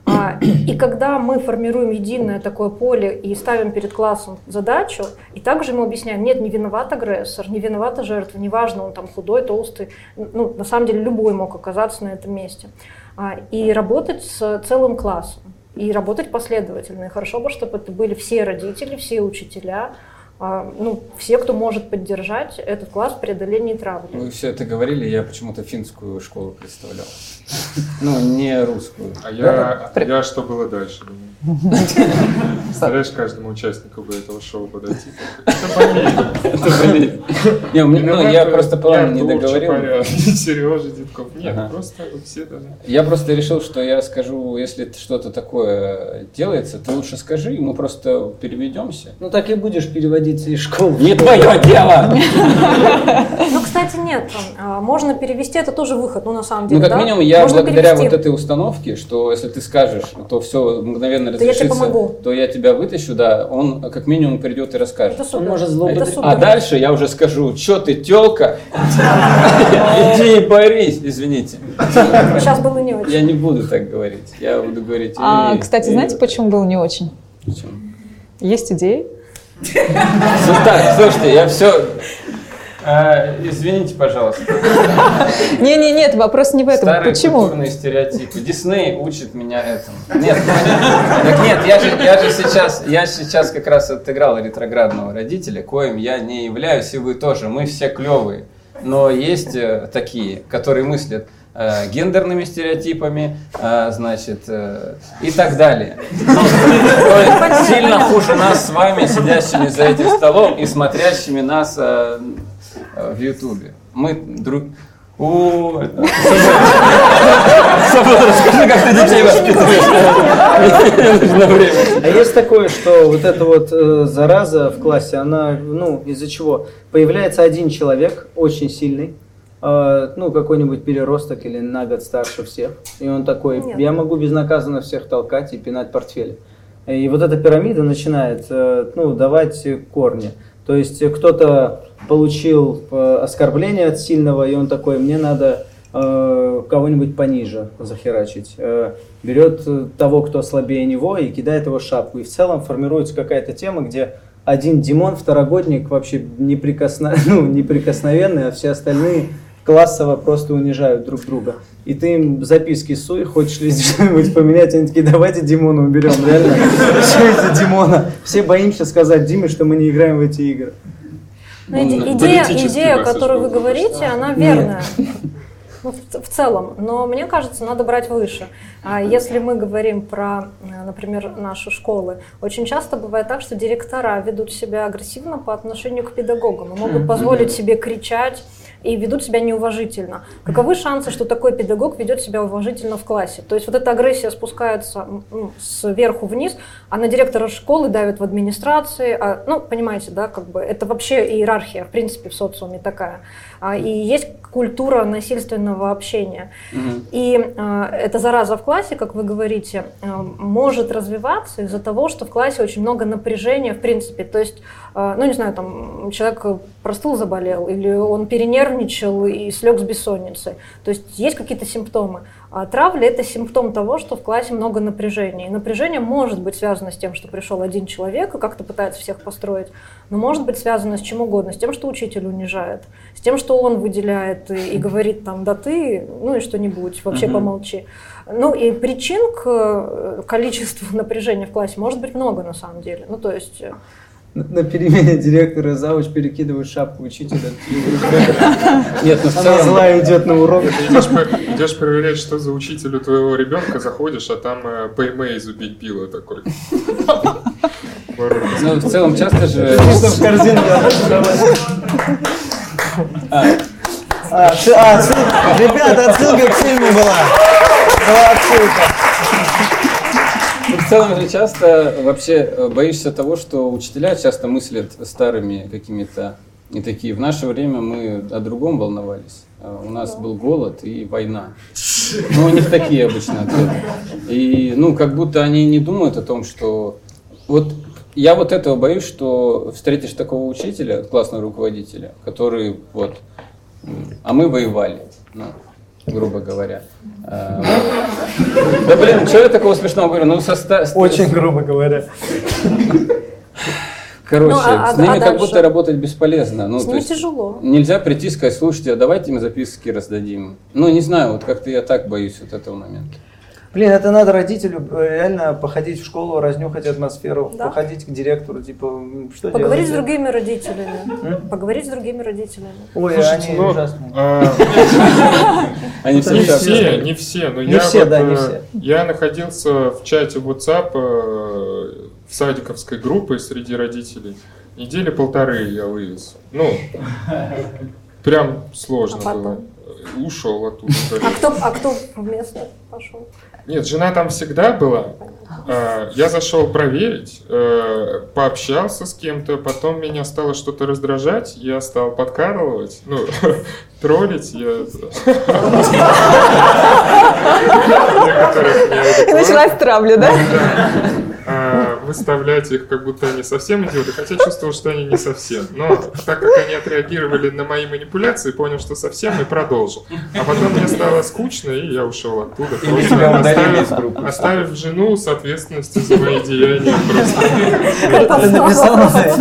А, И когда мы формируем единое такое поле и ставим перед классом задачу, и также мы объясняем, нет, не виноват агрессор, не виновата жертва, неважно, он там худой, толстый, ну, на самом деле любой мог оказаться на этом месте. А, И работать с целым классом, и работать последовательно. И хорошо бы, чтобы это были все родители, все учителя, ну, все, кто может поддержать этот класс в преодолении травли. Вы все это говорили, я почему-то финскую школу представлял. Ну, не русскую. А я, я что было дальше? Стараешь каждому участнику бы этого шоу подойти. Это болезнь. Ну, я просто, по-моему, не договорил. Сережа Дедков. Нет, Ага. просто все должны. Я просто решил, что я скажу, если что-то такое делается, ты лучше скажи, и мы просто переведемся. Ну так и будешь переводиться из школы. Не твое дело! Ну, кстати, нет, а, можно перевести, это тоже выход, ну, на самом Ну, деле, как да? минимум, я благодаря вот этой установке, что если ты скажешь, то все мгновенно разрешится, то я тебя вытащу, да, он как минимум придет и расскажет. Это супер. может супер. А дальше я уже скажу, что ты телка, иди и борись, извините. Сейчас было не очень. Я не буду так говорить, я буду говорить... А, «Эй, кстати, эй». знаете, почему был не очень? Почему? Есть идеи? Ну так, слушайте, я все... извините, пожалуйста. Не, не, нет, вопрос не в этом. Старые Почему? культурные стереотипы. Дисней учит меня этому. Нет, так нет, я же, я же сейчас, я сейчас как раз отыграл ретроградного родителя, коим я не являюсь, и вы тоже. Мы все клевые. Но есть э, такие, которые мыслят э, гендерными стереотипами, э, значит, э, и так далее. Сильно хуже нас с вами, сидящими за этим столом и смотрящими нас э, э, в Ютубе. Мы друг... Это- Свобода, расскажи, как ты детей воспитываешь. Мне нужно время. А есть такое, что вот эта вот э, зараза в классе, она, ну, из-за чего? Появляется один человек, очень сильный, э, ну, какой-нибудь переросток или на год старше всех, и он такой, Нет. я могу безнаказанно всех толкать и пинать портфели. И вот эта пирамида начинает, э, ну, давать корни. То есть э, кто-то получил э, оскорбление от сильного, и он такой, мне надо э, кого-нибудь пониже захерачить. Берет того, кто слабее него, и кидает его шапку. И в целом формируется какая-то тема, где один Димон, второгодник, вообще неприкосно... ну, неприкосновенный, а все остальные классово просто унижают друг друга. И ты им записки суй, хочешь ли что-нибудь поменять, они такие, давайте Димона уберем, реально. Что из-за Димона? Все боимся сказать Диме, что мы не играем в эти игры. Ну, иде- Ну, идея, идея, о которой вы говорите, она верная. Ну, в, в целом, но мне кажется, надо брать выше. А если мы говорим про, э, например, наши школы, очень часто бывает так, что директора ведут себя агрессивно по отношению к педагогам и могут позволить себе кричать и ведут себя неуважительно. Каковы шансы, что такой педагог ведет себя уважительно в классе? То есть вот эта агрессия спускается ну, сверху вниз, а на директора школы давят в администрации. а, ну, понимаете, да, как бы это вообще иерархия, в принципе, в социуме такая. А, и есть культура насильственного общения. Мгм. И э, эта зараза в классе, как вы говорите, э, может развиваться из-за того, что в классе очень много напряжения, в принципе. То есть, э, ну не знаю, там человек простыл, заболел, или он перенервничал и слег с бессонницей. То есть есть какие-то симптомы. А травля это симптом того, что в классе много напряжения. И напряжение может быть связано с тем, что пришел один человек и как-то пытается всех построить, но может быть связано с чем угодно, с тем, что учитель унижает, с тем, что он выделяет и, и говорит там, да ты, ну и что-нибудь, вообще Мгм. помолчи. Ну и причин к э, количеству напряжения в классе может быть много на самом деле. Ну то есть... На, перемене директора завуч перекидывают шапку учителя. Нет, ну в Она злая идет на урок. Идешь, проверять, что за учитель у твоего ребенка, заходишь, а там э, по имейзу бить пила такой. Ну, в целом часто же... Что в корзину А, а, отсыл- Ребята, отсылка к фильму была. Была отсылка. В целом же часто вообще э, боишься того, что учителя часто мыслят старыми какими-то и такие. В наше время мы о другом волновались. Э, У нас был голод и война. Ну, у них такие обычно ответы. И, ну, как будто они не думают о том, что... Вот я вот этого боюсь, что встретишь такого учителя, классного руководителя, который вот... А мы воевали. Ну, грубо говоря. Э, Да блин, что я такого смешного говорю? Ну, со Очень грубо говоря. Короче, Ну, а- а- с ними а как будто работать бесполезно. Ну, С то ними есть тяжело. Нельзя прийти и сказать, слушайте, а давайте им записки раздадим. Ну, не знаю, вот как-то я так боюсь вот этого момента. Блин, это надо родителю э, реально походить в школу, разнюхать атмосферу, Да. походить к директору, типа, что Поговорить с делать? другими родителями. М? Поговорить с другими родителями. Ой, Слушайте, они ну, ужасные. а, Они все Не все, не все, но Не я все, да, не э, все. я находился в чате WhatsApp э, в садиковской группе среди родителей. Недели полторы я вывез. Ну, прям сложно А было. Ушел оттуда. А кто, а кто вместо пошел? Нет, жена там всегда была. А, Я зашел проверить, э, пообщался с кем-то, потом меня стало что-то раздражать, я стал подкармливать, ну, троллить. Я... И началась травля, да? Выставлять их, как будто они совсем идиоты, хотя чувствовал, что они не совсем. Но так как они отреагировали на мои манипуляции, понял, что совсем, и продолжил. А потом мне стало скучно, и я ушел оттуда. Просто оставив- из группы. Оставив жену с ответственностью за мои деяния. Просто.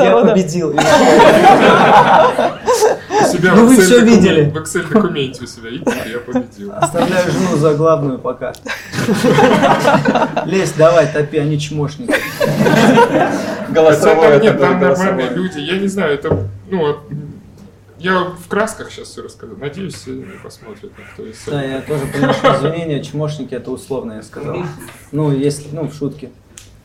Я победил. Себя Ну в вы докумен- видели. В Excel документе у себя. Видите, я победил. Оставляю жену за главную пока. Лезь, давай, топи, они чмошники. Голосовое. нет, там нормальные люди. Я не знаю, это, ну, вот, я в красках сейчас все расскажу. Надеюсь, сегодня посмотрят, кто из Да, я тоже приношу извинения, чмошники это условно я сказал. Ну, если, ну, в шутке.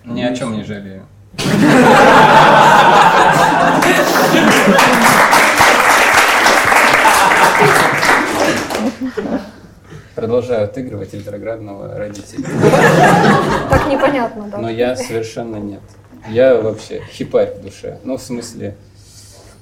Ни о чем не жалею. Продолжаю отыгрывать ретроградного родителя. Так непонятно, да. Но я совершенно нет. Я вообще хипарь в душе. Ну, в смысле...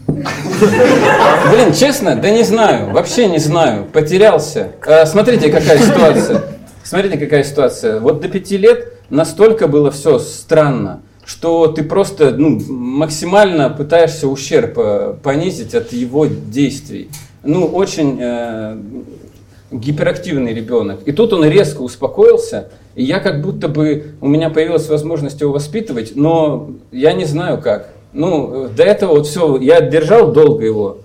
Блин, честно, да не знаю, вообще не знаю, потерялся. А, смотрите, какая ситуация. Смотрите, какая ситуация. Вот до пяти лет настолько было все странно, что ты просто ну, максимально пытаешься ущерб э, понизить от его действий. Ну, очень э, гиперактивный ребенок. И тут он резко успокоился, и я как будто бы, у меня появилась возможность его воспитывать, но я не знаю как. Ну, до этого вот все, я держал долго его,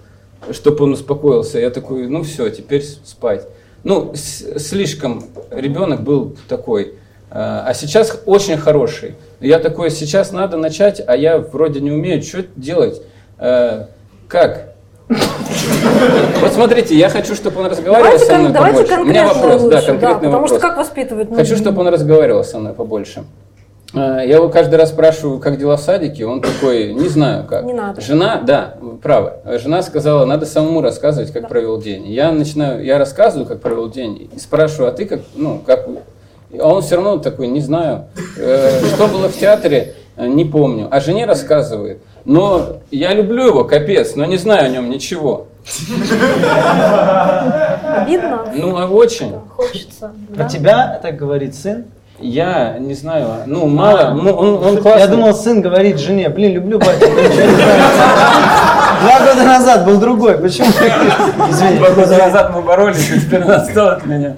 чтобы он успокоился. Я такой, ну все, теперь спать. Ну, слишком ребенок был такой. А а сейчас очень хороший. Я такой, сейчас надо начать, а я вроде не умею, что делать? Э, Как? Вот смотрите, я хочу, чтобы он разговаривал Давайте, со мной давайте побольше. У меня вопрос, лучше, да, конкретный потому вопрос. что как воспитывать? ну, Хочу, чтобы он разговаривал со мной побольше. Э, Я его каждый раз спрашиваю, как дела в садике, он такой, не знаю как. Не надо. Жена, да, право. Жена сказала, надо самому рассказывать, как провел день. Я начинаю, я рассказываю, как провел день, и спрашиваю, а ты как, ну, как... А он все равно такой, не знаю, Э, что было в театре, э, не помню. А жене рассказывает. Но я люблю его, капец, но не знаю о нем ничего. Обидно? Ну, а очень. Хочется. Про да. тебя так говорит сын? Я не знаю, ну, мало, ну, он, он Я классный. думал, сын говорит жене, блин, люблю батю, но ничего не знаю. Два года назад был другой, почему? Извини. Два года назад мы боролись, и теперь он отстал от меня.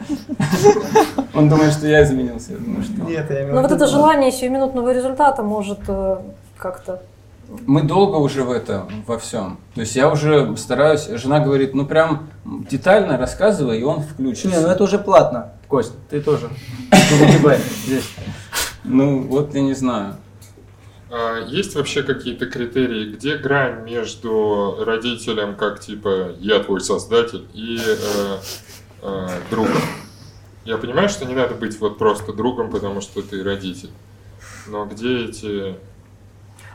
Он думает, что я изменился. Я думаю, что... Нет, я имею в Но Ну, вот это желание сиюминутного результата может э, как-то... Мы долго уже в этом, во всем. То есть я уже стараюсь, жена говорит, ну прям детально рассказывай, и он включится. Не, ну это уже платно, Кость, ты тоже. Здесь. Ну, вот я не знаю. А Есть вообще какие-то критерии, где грань между родителем, как типа я твой создатель, и э, э, другом? Я понимаю, что не надо быть вот просто другом, потому что ты родитель. Но где эти...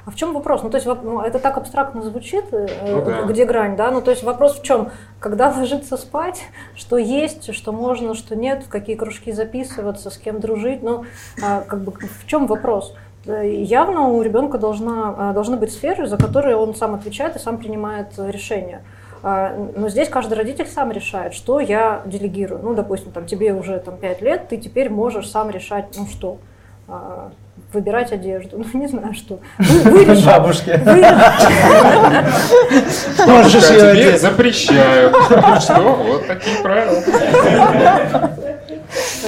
А в чем вопрос? Ну, то есть ну, это так абстрактно звучит, э, Ну да. где грань, да? Ну, то есть вопрос в чем? Когда ложиться спать, что есть, что можно, что нет, в какие кружки записываться, с кем дружить, ну, а, как бы в чем вопрос? Э, Явно у ребенка должна, а, должны быть сферы, за которые он сам отвечает и сам принимает э, решения. А, Но здесь каждый родитель сам решает, что я делегирую. Ну, допустим, там, тебе уже там, 5 лет, ты теперь можешь сам решать, ну что, А, выбирать одежду, ну не знаю что. Вы, вы решаете. Бабушке. Можешь А ее тебе одеть. запрещаю. Что? Вот такие правила.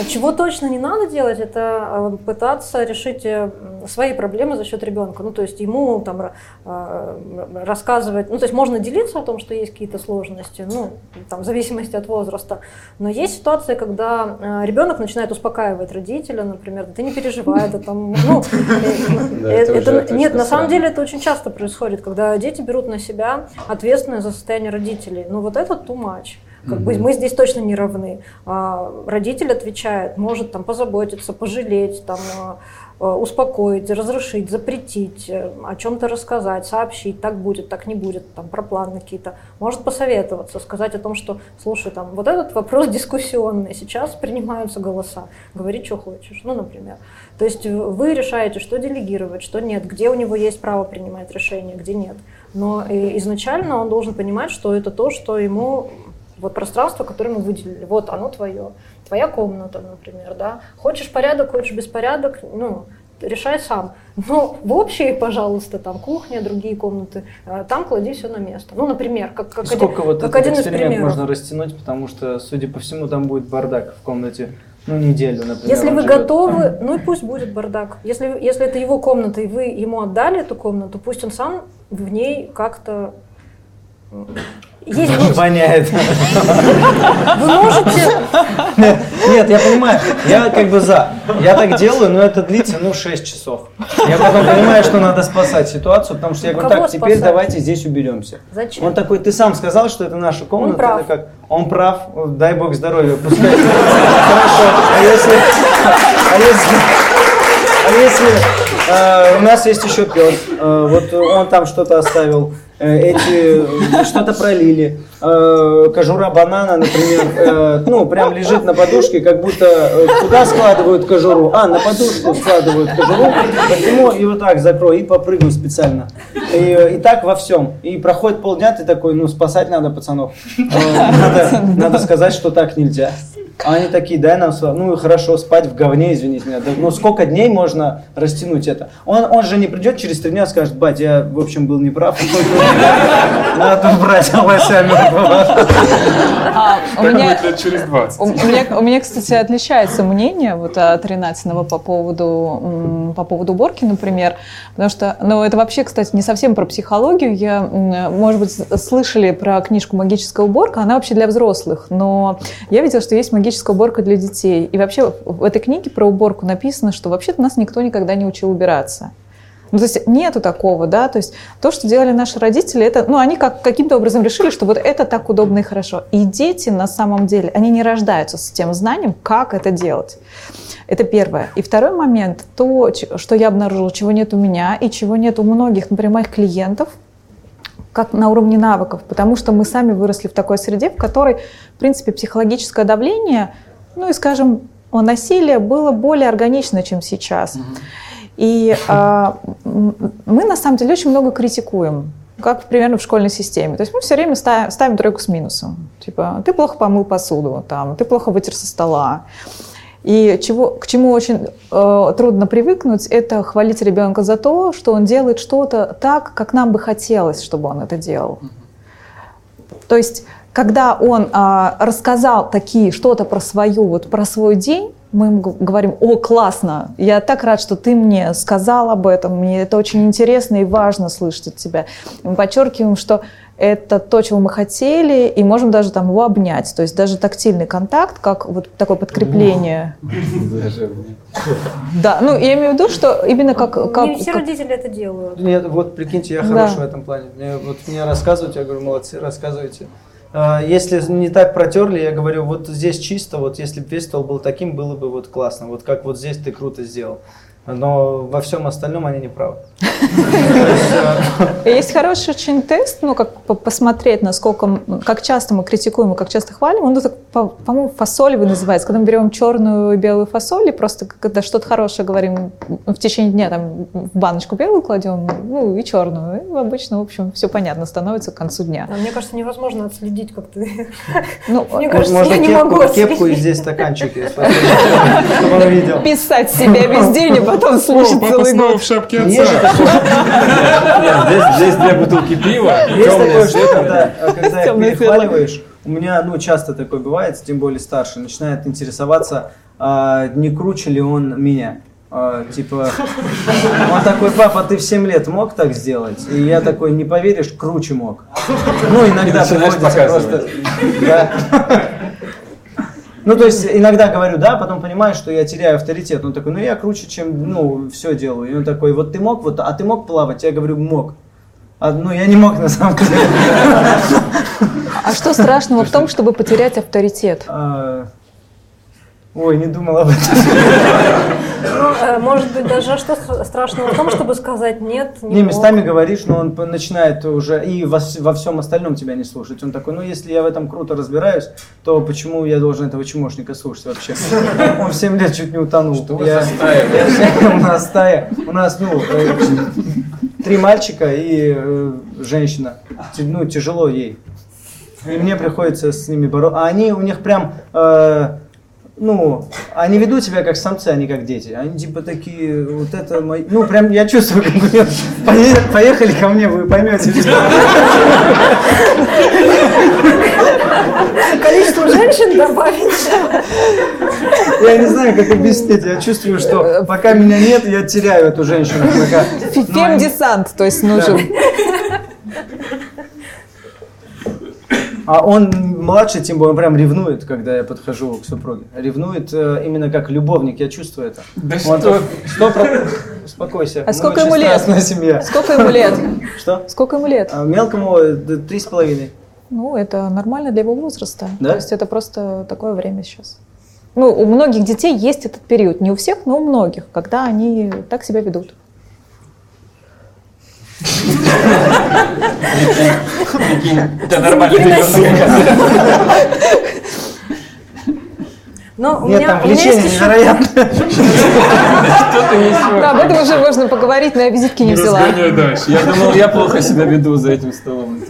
Чего точно не надо делать, это э, пытаться решить э, свои проблемы за счет ребенка. Ну, то есть ему там э, рассказывать, ну, то есть можно делиться о том, что есть какие-то сложности, ну, там, в зависимости от возраста. Но есть ситуации, когда ребенок начинает успокаивать родителя, например, ты не переживай, это там, ну, нет, на самом деле это очень часто происходит, когда дети берут на себя ответственность за состояние родителей. Ну, вот это too much. Как mm-hmm. бы мы здесь точно не равны. А, родитель отвечает, может там позаботиться, пожалеть, там, а, а, успокоить, разрешить, запретить, э, о чем-то рассказать, сообщить, так будет, так не будет, там, про планы какие-то. Может посоветоваться, сказать о том, что, слушай, там, вот этот вопрос дискуссионный, сейчас принимаются голоса, говори, что хочешь, ну, например. То есть вы решаете, что делегировать, что нет, где у него есть право принимать решения, где нет. Но э, изначально он должен понимать, что это то, что ему вот пространство, которое мы выделили, вот оно твое, твоя комната, например, да. Хочешь порядок, хочешь беспорядок, ну, решай сам. Но в общей, пожалуйста, там кухня, другие комнаты, э, там клади все на место. Ну, например, как, как Сколько один, вот как этот один эксперимент из примеров. можно растянуть, потому что, судя по всему, там будет бардак в комнате. Ну, неделю, например. Если вы живет. готовы, ну и пусть будет бардак. Если, если это его комната, и вы ему отдали эту комнату, пусть он сам в ней как-то есть Воняет. Вы можете... Нет, я понимаю, я как бы за. Я так делаю, но это длится, ну, 6 часов. Я потом понимаю, что надо спасать ситуацию, потому что я говорю, Кого так, теперь давайте здесь уберемся. Зачем? Он такой, ты сам сказал, что это наша комната. Он прав. Это как, он прав, дай бог здоровья, пускай. Хорошо, а если... А если... А если э, у нас есть еще пес, э, вот он там что-то оставил, эти что-то пролили, э, кожура банана, например, э, ну прям лежит на подушке, как будто э, куда складывают кожуру? А, на подушку складывают кожуру, почему и вот так закрой и попрыгну специально. И, и так во всем. И проходит полдня, ты такой, ну спасать надо пацанов. Э, Надо, надо сказать, что так нельзя. А они такие, дай нам, ну и хорошо, спать в говне, извините меня. Да, Ну сколько дней можно растянуть это? Он, он же не придет через три дня и скажет, бать, я, в общем, был неправ. Надо убрать овощами. А, у меня, будет лет через 20. у меня, у меня, кстати, отличается мнение вот от Ренатиного по поводу, по поводу уборки, например. Потому что, ну, это вообще, кстати, не совсем про психологию. Я, может быть, слышали про книжку «Магическая уборка». Она вообще для взрослых. Но я видела, что есть магическая уборка для детей. И вообще в этой книге про уборку написано, что вообще-то нас никто никогда не учил убираться. Ну, то есть нету такого, да, то есть то, что делали наши родители, это, ну, они как, каким-то образом решили, что вот это так удобно и хорошо. И дети на самом деле, они не рождаются с тем знанием, как это делать. Это первое. И второй момент, то, что я обнаружила, чего нет у меня и чего нет у многих, например, моих клиентов, как на уровне навыков, потому что мы сами выросли в такой среде, в которой, в принципе, психологическое давление, ну и, скажем, насилие было более органично, чем сейчас. И м, мы на самом деле очень много критикуем, как примерно в школьной системе. То есть мы все время ставим, ставим тройку с минусом. Типа, ты плохо помыл посуду, там, ты плохо вытер со стола. И чего, к чему очень э, трудно привыкнуть, это хвалить ребенка за то, что он делает что-то так, как нам бы хотелось, чтобы он это делал. То есть, когда он а, рассказал такие что-то про свою, вот про свой день, мы ему г- говорим, о, классно, я так рад, что ты мне сказал об этом, мне это очень интересно и важно слышать от тебя. И мы подчеркиваем, что это то, чего мы хотели, и можем даже там его обнять. То есть даже тактильный контакт, как вот такое подкрепление. Да, ну я имею в виду, что именно как... как- Не все как- родители это делают. Нет, вот прикиньте, я Да. хорош в этом плане. Мне, вот мне рассказывают, я говорю, молодцы, рассказывайте. А, Если не так протерли, я говорю, вот здесь чисто, вот если бы весь стол был таким, было бы вот классно. Вот как вот здесь ты круто сделал. Но во всем остальном они не правы. Есть хороший очень тест, ну, как по- посмотреть, насколько, как часто мы критикуем и как часто хвалим. Он так, по-моему, фасолевый называется. Когда мы берем черную и белую фасоль, и просто когда что-то хорошее говорим в течение дня, там, в баночку белую кладем, ну, и черную. И обычно, в общем, все понятно становится к концу дня. А Мне кажется, невозможно отследить, как ты. Ну, Мне Может, кажется, Можно я не могу кепку, и здесь стаканчик есть. Чтобы он видел. писать себя весь день, и потом слушать целый год. в шапке отца. здесь, здесь две бутылки пива, есть такое, что когда, когда их перехваливаешь, у меня, ну, часто такое бывает, тем более старший, начинает интересоваться, а, не круче ли он меня. А, типа, он такой, папа, ты в 7 лет мог так сделать? И я такой, не поверишь, круче мог. Ну, иногда приходится просто... Да. Ну, то есть, иногда говорю, да, потом понимаю, что я теряю авторитет. Он такой, ну, я круче, чем, ну, все делаю. И он такой, вот ты мог, вот, а ты мог плавать? Я говорю, мог. А, ну, я не мог, на самом деле. А что страшного в том, чтобы потерять авторитет? Ой, не думал об этом. Ну, э, может быть, даже что страшного в том, чтобы сказать нет, не, Не, мог». местами говоришь, но он начинает уже и во, во всем остальном тебя не слушать. Он такой, ну если я в этом круто разбираюсь, то почему я должен этого чмошника слушать вообще? Он в 7 лет чуть не утонул. Что Я- У нас стая, у нас, ну, э, три мальчика и э, женщина. Ну, тяжело ей. И мне приходится с ними бороться. А они у них прям, э, ну, они ведут себя как самцы, а не как дети. Они типа такие, вот это мои... Ну, прям я чувствую, как бы, «Пое- поехали ко мне, вы поймете. Количество женщин добавить. Я не знаю, как объяснить. Я чувствую, что пока меня нет, я теряю эту женщину. Пока- Фем-десант, то есть нужен. А он младший, тем более, он прям ревнует, когда я подхожу к супруге. Ревнует э, именно как любовник, я чувствую это. Да Он что? Сто про- Успокойся. А сколько ему лет? семья. Сколько ему лет? Что? Сколько ему лет? А мелкому э, три с половиной. Ну, это нормально для его возраста. Да? То есть это просто такое время сейчас. Ну, у многих детей есть этот период. Не у всех, но у многих, когда они так себя ведут. Это нормально. Но у Нет, меня, там у меня есть невероятное. Да, об этом уже можно поговорить, но я визитки не взяла. Я думал, я плохо себя веду за этим столом.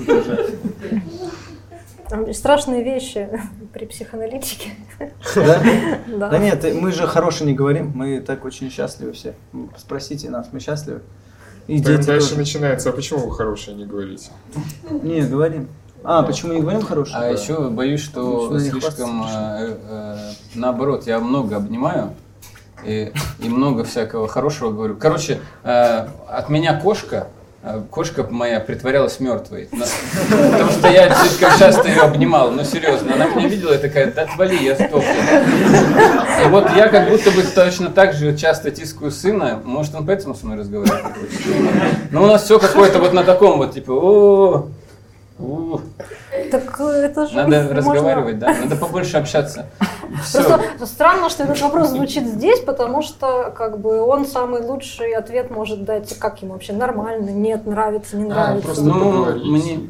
Там страшные вещи при психоаналитике. Да? Да. Да нет, мы же хорошие не говорим, мы так очень счастливы все. Спросите нас, мы счастливы. И Прям дети дальше тоже. начинается. А почему вы хорошие не говорите? Не, говорим. А, почему не говорим хорошие? А еще боюсь, что слишком э, э, наоборот, я много обнимаю и, и много всякого хорошего говорю. Короче, э, от меня кошка, кошка моя притворялась мертвой. Потому что я слишком часто ее обнимал. Ну серьезно, она меня видела и такая, да отвали, я сдохну. И вот я как будто бы точно так же часто тискаю сына. Может, он поэтому со мной разговаривает? Ну, у нас все какое-то вот на таком вот, типа, о Так э, это же надо можно- разговаривать, да? Надо побольше общаться. Все. Просто странно, что этот вопрос звучит здесь, потому что как бы он самый лучший ответ может дать, как ему вообще нормально, нет, нравится, не А, нравится. просто Ну, мне...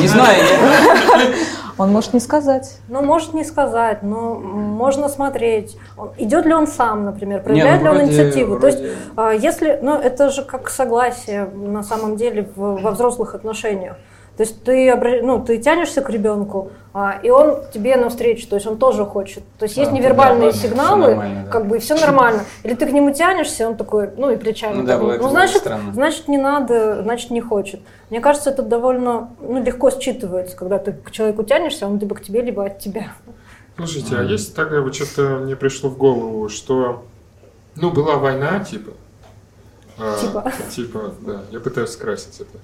Не знаю, я... Он может не сказать. Ну, может не сказать, но можно смотреть, идет ли он сам, например, Не, проявляет ну, ли он вроде- инициативу. То есть, вроде- а, если, ну, это же как согласие на самом деле в- во взрослых отношениях. То есть ты, ну, ты тянешься к ребенку, а, и он тебе навстречу, то есть он тоже хочет. То есть есть А, невербальные да, сигналы, да. как бы и все нормально. Или ты к нему тянешься, он такой, ну и плечами. Ну да, ну значит, странно. значит не надо, значит не хочет. Мне кажется, это довольно ну, легко считывается, когда ты к человеку тянешься, он либо к тебе, либо от тебя. Слушайте, а есть такая вот что-то мне пришло в голову, что, ну, была война, типа. а, Типа. Типа, да, я пытаюсь скрасить это.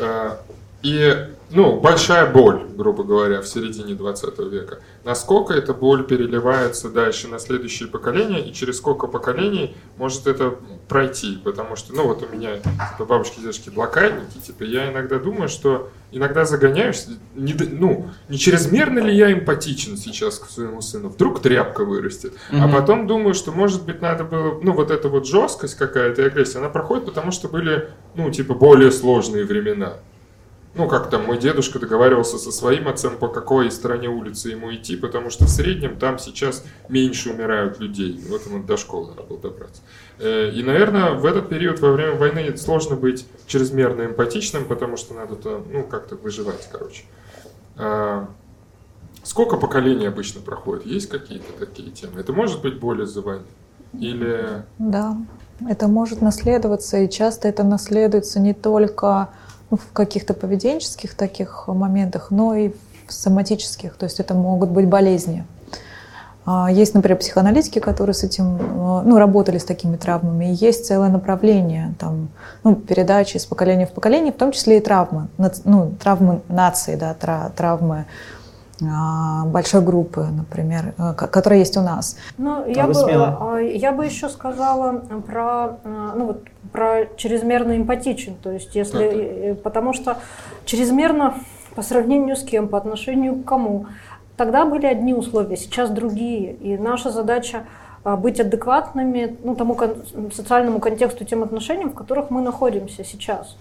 А, И, ну, большая боль, грубо говоря, в середине 20 века. Насколько эта боль переливается дальше на следующие поколения, и через сколько поколений может это пройти? Потому что, ну, вот у меня, типа, бабушки, дедушки блокадники, типа, я иногда думаю, что иногда загоняюсь, не, ну, не чрезмерно ли я эмпатичен сейчас к своему сыну? Вдруг тряпка вырастет. А Мгм. потом думаю, что, может быть, надо было, ну, вот эта вот жесткость какая-то и агрессия, она проходит, потому что были, ну, типа, более сложные времена. Ну, как там, мой дедушка договаривался со своим отцом, по какой стороне улицы ему идти, потому что в среднем там сейчас меньше умирают людей. Вот ему до школы надо было добраться. Э, И, наверное, в этот период во время войны сложно быть чрезмерно эмпатичным, потому что надо, то, ну, как-то выживать, короче. А, Сколько поколений обычно проходит? Есть какие-то такие темы? Это может быть боль из-за войны? Или... Да, это может наследоваться, и часто это наследуется не только ну, в каких-то поведенческих таких моментах, но и в соматических, то есть это могут быть болезни. А, Есть, например, психоаналитики, которые с этим, э, ну, работали с такими травмами. И есть целое направление, там, ну, передачи из поколения в поколение, в том числе и травмы, ну, травмы нации, да, тра- травмы а, большой группы, например, э, ко- которая есть у нас. Ну, я вы бы, а, я бы еще сказала про, а, ну, вот, про чрезмерно эмпатичен. То есть, если, так. э, потому что чрезмерно по сравнению с кем, по отношению к кому. Тогда были одни условия, сейчас другие. И наша задача а, быть адекватными ну, тому кон- социальному контексту, тем отношениям, в которых мы находимся сейчас.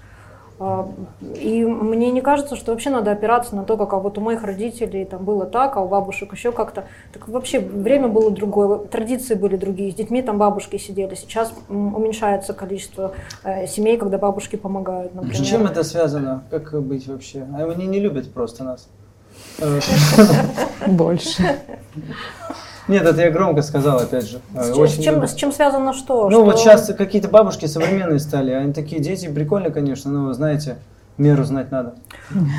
А, И мне не кажется, что вообще надо опираться на то, как а вот у моих родителей там было так, а у бабушек еще как-то. Так вообще время было другое, традиции были другие. С детьми там бабушки сидели. Сейчас уменьшается количество э, семей, когда бабушки помогают, например. С чем это связано? Как быть вообще? А Они не любят просто нас. Больше. Нет, это я громко сказал, опять же. Э, С чем, с Очень чем- любят. с чем связано что? Ну Что- вот сейчас какие-то бабушки современные стали, они такие дети, прикольно, конечно, но знаете, меру знать надо.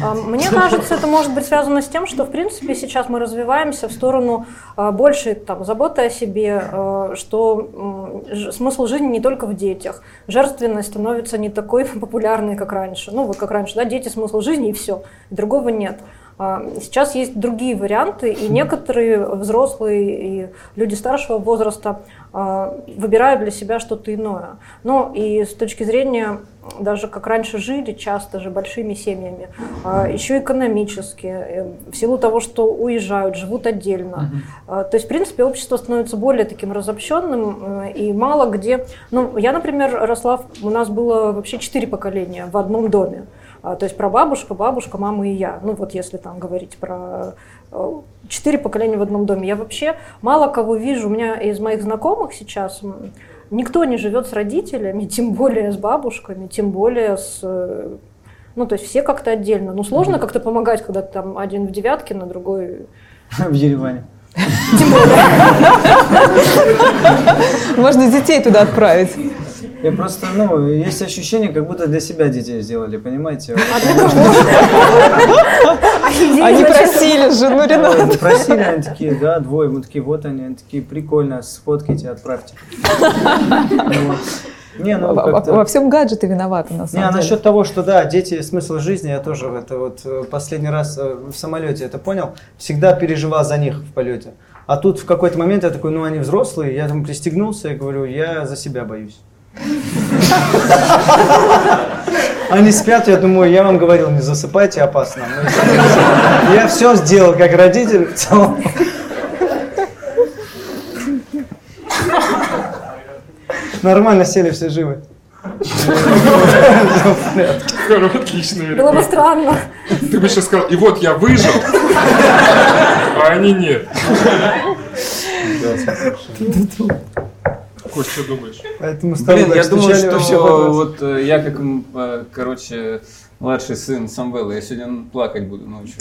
А, Мне кажется, это может быть связано с тем, что, в принципе, сейчас мы развиваемся в сторону а, большей там, заботы о себе, а, что смысл жизни не только в детях. Жерственность становится не такой популярной, как раньше. Ну, вот как раньше, да, дети смысл жизни и все, другого нет. А, Сейчас есть другие варианты, и некоторые взрослые и люди старшего возраста а, выбирают для себя что-то иное. Ну и с точки зрения даже как раньше жили, часто же большими семьями, а, еще экономически, э, в силу того, что уезжают, живут отдельно. То есть, в принципе, общество становится более таким разобщенным, э, и мало где... Ну, я, например, росла, у нас было вообще четыре поколения в одном доме. То есть прабабушка, бабушка, мама и я. Ну вот если там говорить про э, четыре поколения в одном доме. Я вообще мало кого вижу. У меня из моих знакомых сейчас никто не живет с родителями, тем более с бабушками, тем более с... э, Ну, то есть все как-то отдельно. Ну, сложно как-то помогать, когда ты там один в девятке, на другой... В Ереване. Можно детей туда отправить. Я просто, ну, есть ощущение, как будто для себя детей сделали, понимаете? Они просили жену Рената. Вот, Просили, они такие, да, двое, мы такие, вот они, они такие, прикольно, сфоткайте, отправьте. Не, ну Во-. Во всем гаджеты виноваты, на Не, самом а деле. насчет того, что да, дети смысл жизни, я тоже это вот э, последний раз э, в самолете это понял, всегда переживал за них в полете. А тут в какой-то момент я такой, ну они взрослые, я там пристегнулся и говорю, я за себя боюсь. Они спят, я думаю, я вам говорил, не засыпайте, опасно. Я все сделал как родитель в целом. Нормально сели, все живы. Отлично. Было бы странно. Ты бы сейчас сказал, и вот я выжил, а они нет. Кость, что думаешь? Поэтому с тобой Блин, я думаю, что вот э, я как, э, короче, младший сын Самвела, я сегодня плакать буду ночью.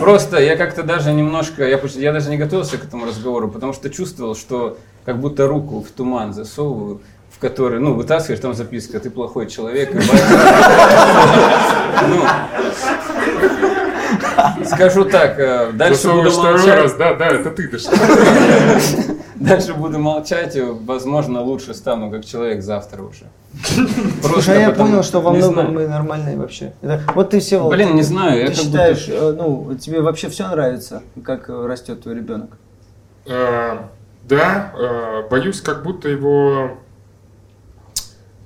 Просто я как-то даже немножко, я, я даже не готовился к этому разговору, потому что чувствовал, что как будто руку в туман засовываю, в который, ну, вытаскиваешь, там записка, ты плохой человек. и Ну, скажу так, э, дальше буду молчать. раз, да, да, это ты дошел. Дальше буду молчать, и, возможно, лучше стану как человек завтра уже. Слушай, а я понял, что во многом мы нормальные вообще. Это- вот ты все, Блин, не знаю, я ты как считаешь, будто... э, ну, тебе вообще все нравится, как э, растет твой ребенок? Э, Да, э, боюсь, как будто его...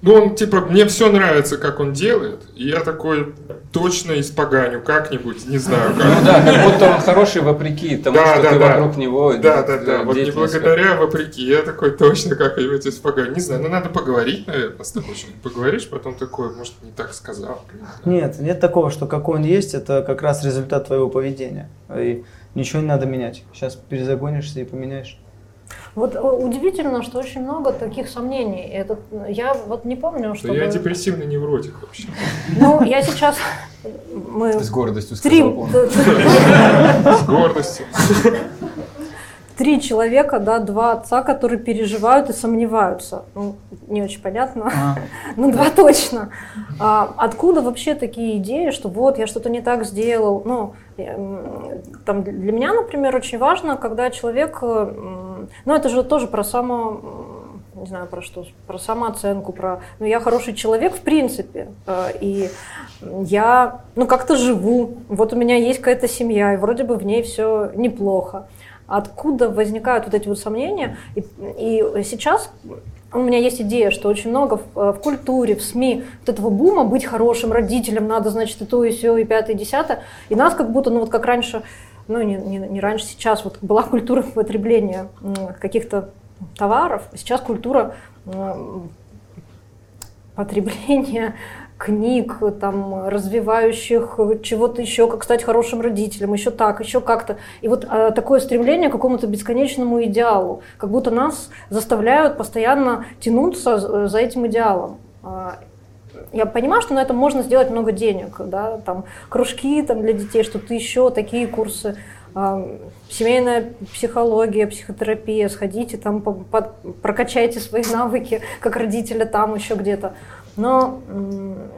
Ну, он, типа, мне все нравится, как он делает, и я такой точно испоганю как-нибудь, не знаю Ну как. да, как будто он хороший вопреки тому, Да, что да, ты да. вокруг него. Да, да, да, вот не благодаря, вопреки, я такой точно как-нибудь испоганю. Не знаю, ну надо поговорить, наверное, с тобой поговоришь, потом такой, может, не так сказал. Нет, нет такого, что какой он есть, это как раз результат твоего поведения. И ничего не надо менять. Сейчас перезагонишься и поменяешь. Вот э, удивительно, что очень много таких сомнений. Это, я вот не помню, Что я депрессивный невротик вообще. Ну, я сейчас... Мы С гордостью три, сказал он. С гордостью. три человека, да, два отца, которые переживают и сомневаются. Ну, не очень понятно, А, ну два точно. А откуда вообще такие идеи, что вот я что-то не так сделал? Ну, там для меня, например, очень важно, когда человек, э, ну это же тоже про само, не знаю про что, про самооценку, про, ну я хороший человек в принципе, э, и я, ну как-то живу, вот у меня есть какая-то семья, и вроде бы в ней все неплохо. Откуда возникают вот эти вот сомнения? И, и сейчас у меня есть идея, что очень много в, э, в культуре, в СМИ вот этого бума быть хорошим родителем, надо, значит, и то, и все, и пятое, и десятое. И нас как будто, ну вот как раньше, ну не, не, не раньше, сейчас вот была культура потребления каких-то товаров, сейчас культура потребления книг, там, развивающих чего-то еще, как стать хорошим родителем, еще так, еще как-то. И вот э, такое стремление к какому-то бесконечному идеалу, как будто нас заставляют постоянно тянуться за- за этим идеалом. А, Я понимаю, что на этом можно сделать много денег, да, там кружки там, для детей, что-то еще, такие курсы, а, семейная психология, психотерапия, сходите там, по- по- прокачайте свои навыки как родителя там еще где-то. Но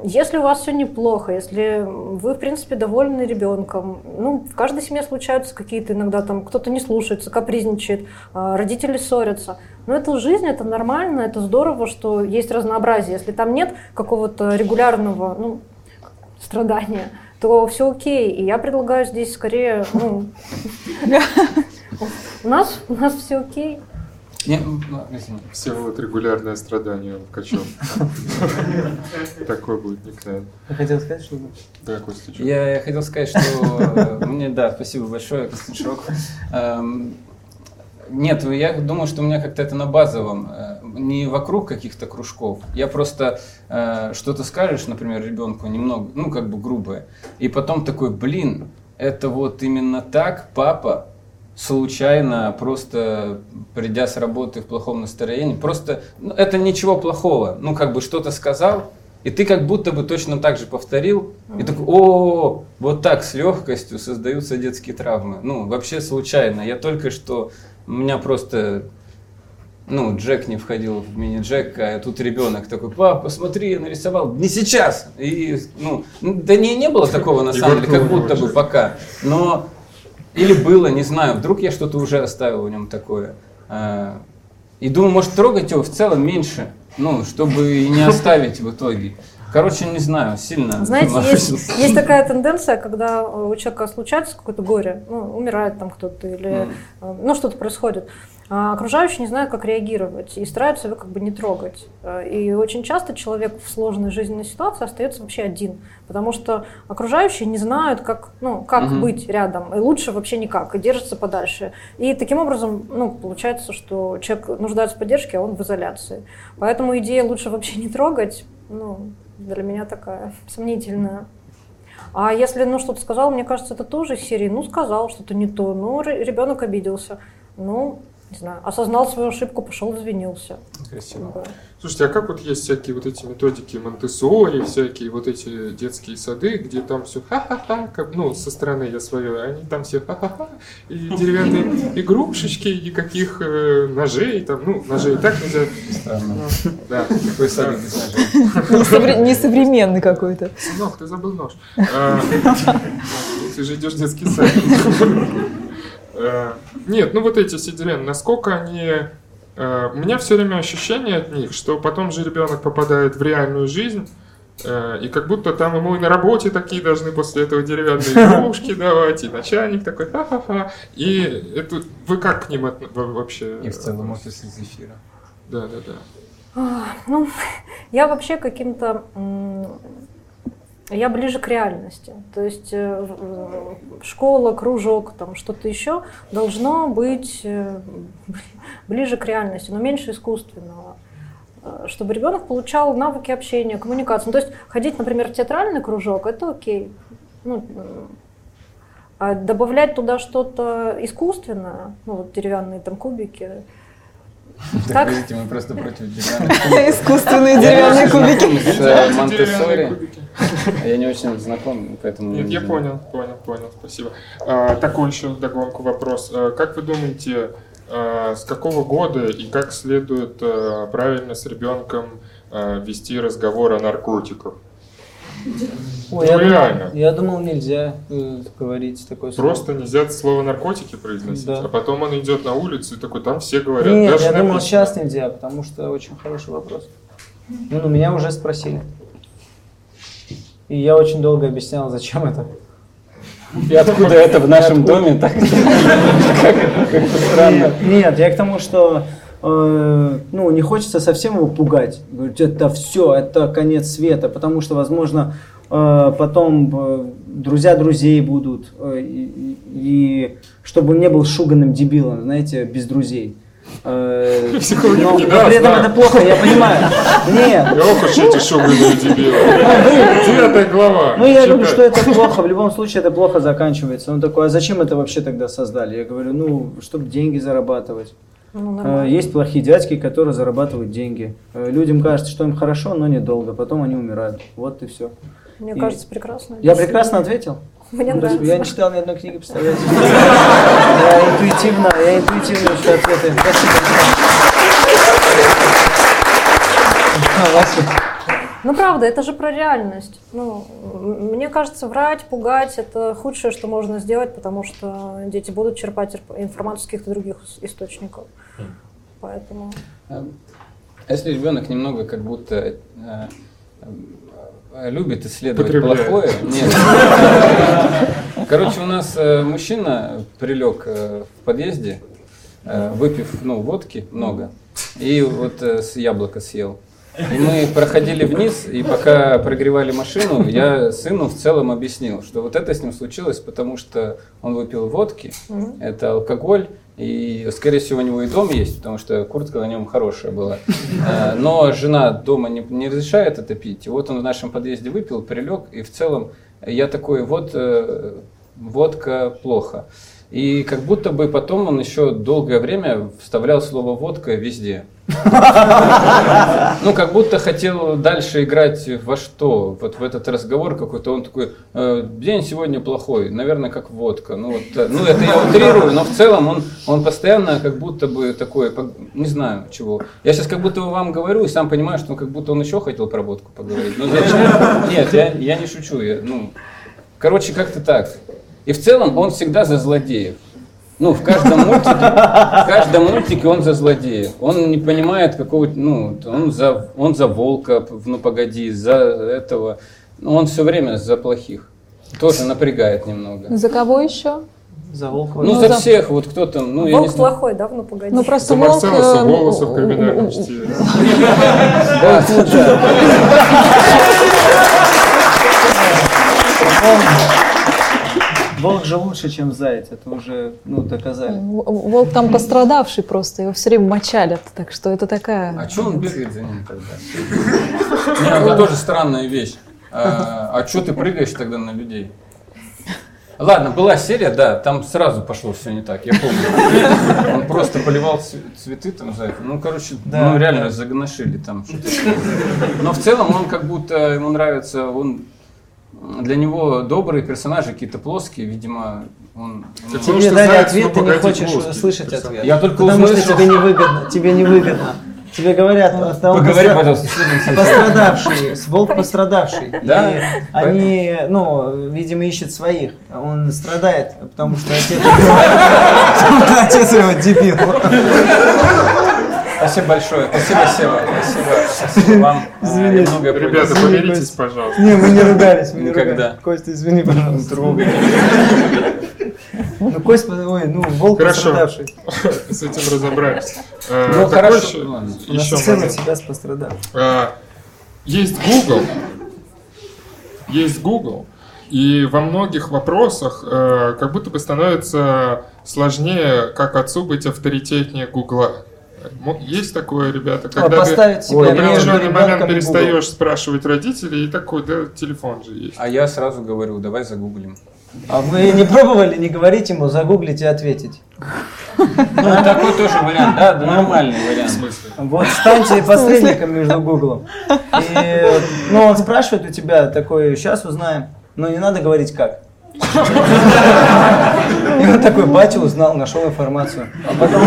если у вас все неплохо, если вы, в принципе, довольны ребенком, ну, в каждой семье случаются какие-то иногда там, кто-то не слушается, капризничает, а, родители ссорятся. Но это жизнь, это нормально, это здорово, что есть разнообразие. Если там нет какого-то регулярного ну, страдания, то все окей. И я предлагаю здесь скорее, ну, у нас, у нас все окей. Не, ну, извини. Все вот регулярное страдание в качел. Такой будет никнейм. Я хотел сказать, что Да, Костя? Я, хотел сказать, что мне, да, спасибо большое, Константин Широков. Эм, Нет, я думаю, что у меня как-то это на базовом, э, не вокруг каких-то кружков. Я просто э, что-то скажешь, например, ребенку немного, ну как бы грубое, и потом такой, блин, это вот именно так папа случайно, просто придя с работы в плохом настроении, просто ну, это ничего плохого, ну как бы что-то сказал, и ты как будто бы точно так же повторил, и такой, о, вот так с легкостью создаются детские травмы. Ну, вообще случайно. Я только что, у меня просто, ну, Джек не входил в мини-Джек, а тут ребенок такой, пап, посмотри, я нарисовал. Не сейчас. И, ну, да не, не было такого на самом деле, как будто бы пока. Но, или было, не знаю, вдруг я что-то уже оставил в нем такое. А, И думаю, может, трогать его в целом меньше, ну, чтобы и не оставить в итоге. Короче, не знаю, сильно. Знаете, есть, есть такая тенденция, когда у человека случается какое-то горе, ну, умирает там кто-то или э, ну, что-то происходит. А окружающие не знают, как реагировать и стараются его как бы не трогать. Э, И очень часто человек в сложной жизненной ситуации остается вообще один, потому что окружающие не знают, как, ну, как Мгм. быть рядом, и лучше вообще никак, и держатся подальше. И таким образом, ну, получается, что человек нуждается в поддержке, а он в изоляции. Поэтому идея лучше вообще не трогать, ну, для меня такая сомнительная. А если, ну, что-то сказал, мне кажется, это тоже из серии, ну, сказал что-то не то, ну, ре- ребенок обиделся, ну, не знаю, осознал свою ошибку, пошел, извинился. Красиво. Да. Слушайте, а как вот есть всякие вот эти методики Монтессори, всякие вот эти детские сады, где там все ха-ха-ха, как, ну, со стороны я свое, они там все ха-ха-ха, и деревянные игрушечки, никаких э, ножей, там, ну, ножей и так нельзя. Странно. Да. Какой садик без ножей. Несовре- Несовременный какой-то. Сынок, ты забыл нож. А, Ты же идешь в детский сад. Э, Нет, ну вот эти деревья, насколько они... э, У меня все время ощущение от них, что потом же ребенок попадает в реальную жизнь, э, и как будто там ему и на работе такие должны после этого деревянные игрушки давать, и начальник такой ха-ха-ха. И это вы как к ним вообще? И в целом офис из эфира. Да, да, да. Ну, я вообще каким-то... Я ближе к реальности. То есть э, школа, кружок, там что-то еще должно быть э, ближе к реальности, но меньше искусственного. Э, Чтобы ребенок получал навыки общения, коммуникации. Ну, то есть ходить, например, в театральный кружок, это окей. Ну, а добавлять туда что-то искусственное, ну вот деревянные там кубики, Так, Как? видите, мы просто против деревянных. Искусственные деревянные кубики. э, Монтессори. Я не очень знаком, поэтому... Нет, не я понял, понял, понял, спасибо. А, такой еще догонку вопрос. А, как вы думаете, э, с какого года и как следует правильно с ребенком вести разговор о наркотиках? Ой, Ну, я, реально. думал, я думал, нельзя э, говорить такое слово. Просто нельзя слово наркотики произносить, Да. а потом он идет на улицу и такой, там все говорят. Нет, даже я думал, написано». сейчас нельзя, потому что очень хороший вопрос. Ну, ну, меня уже спросили. И я очень долго объяснял, зачем это. И откуда это в нашем доме так? Как-то странно. Нет, я к тому, что э, ну, не хочется совсем его пугать. Говорить, это все, это конец света, потому что, возможно, э, потом э, друзья друзей будут, э, и, и- чтобы он не был шуганным дебилом, знаете, без друзей. Э, но, но при этом это плохо, я понимаю. Нет, Ох уж эти шуганые дебилы. Девятая глава. Ну, я говорю, Читай. что это плохо, в любом случае это плохо заканчивается. Он такой, а зачем это вообще тогда создали? Я говорю, ну, чтобы деньги зарабатывать. Ну, Э, нормально. Есть плохие дядьки, которые зарабатывают деньги. Э, Людям кажется, что им хорошо, но недолго. Потом они умирают. Вот и все. Мне и- кажется, прекрасно. Я прекрасно ответил. Мне Ну, нравится. Я не читал ни одной книги, представляете? Я интуитивно, я интуитивно ищу ответы. Спасибо. Ну, правда, это же про реальность. Ну, мне кажется, врать, пугать – это худшее, что можно сделать, потому что дети будут черпать инф- информацию с каких-то других источников. Поэтому... А Если ребенок немного как будто э, э, любит исследовать Потребляет. плохое, нет. Короче, у нас э, мужчина прилег в подъезде, выпив ну, водки много, и вот с яблоко съел. И мы проходили вниз, и пока прогревали машину, я сыну в целом объяснил, что вот это с ним случилось, потому что он выпил водки, это алкоголь, и, скорее всего, у него и дом есть, потому что куртка на нем хорошая была. Э, Но жена дома не, не разрешает это пить. И вот он в нашем подъезде выпил, прилег, и в целом я такой, вот э, водка плохо. И как будто бы потом он еще долгое время вставлял слово водка везде. Ну, как будто хотел дальше играть во что? Вот в этот разговор какой-то. Он такой, «Э, день сегодня плохой, наверное, как водка. Ну, вот, э, ну это я утрирую, но в целом он, он постоянно как будто бы такой, не знаю чего. Я сейчас как будто вам говорю и сам понимаю, что как будто он еще хотел про водку поговорить. Ну, зачем? Нет, я, я не шучу. Я, ну, короче, как-то так. И в целом он всегда за злодеев. Ну, в каждом мультике, в каждом мультике он за злодеев. Он не понимает какого, ну, он за, он за волка, ну погоди, за этого. Ну, он все время за плохих. Тоже напрягает немного. За кого еще? За Волкова. Ну, Ну, за за- всех, вот кто там, ну, я не Волк знаю. плохой, да? Ну, погоди. Ну просто За волк, Марселоса э, Волоса в криминальном. Волк же лучше, чем заяц. Это уже, ну, доказали. Волк там пострадавший просто, его все время мочалят, так что это такая... А что он бегает за ним тогда? Не, это тоже странная вещь. А что ты прыгаешь тогда на людей? Ладно, была серия, да, там сразу пошло все не так, я помню. Он просто поливал цве- цветы там за это. Ну, короче, Да, ну реально да. загоношили там что-то. Но в целом он как будто ему нравится, он для него добрые персонажи какие-то плоские, видимо, он. ну, Потому Тебе что дали ответ, ну, ты не хочешь слышать персонаж. ответ. Я только Потому что услышал. тебе невыгодно. Тебе невыгодно. Тебе говорят, а он Поговори, постра- пожалуйста, пострадавший, волк пострадавший. Да? И они, ну, видимо, ищут своих. Он страдает, потому что отец, отец его дебил. Спасибо большое. Спасибо, Сева. Спасибо. Спасибо вам. Извини. я многое Ребята, Извини, помиритесь, Кость. пожалуйста. Не, мы не ругались, мы не Никогда. ругались. Костя, извини, пожалуйста. Трогай. Ну, Кость, ой, ну, волк Хорошо. пострадавший. С этим разобрались. Э, Ну, хорошо. еще- сцена всегда с пострадавшим. А, Есть Google, есть Google, и во многих вопросах э, как будто бы становится сложнее, как отцу быть авторитетнее Гугла. Есть такое, ребята, когда ты поставить себя в определенный момент перестаешь спрашивать родителей, и такой, да, телефон же есть. А я сразу говорю, давай загуглим. А вы не пробовали не говорить ему, загуглить и ответить? Ну, такой тоже вариант, да, нормальный В вариант. смысле? Вот станьте посредником между Гуглом. И, ну, он спрашивает у тебя такой, сейчас узнаем, но не надо говорить как. И он такой, батя узнал, нашел информацию. А потом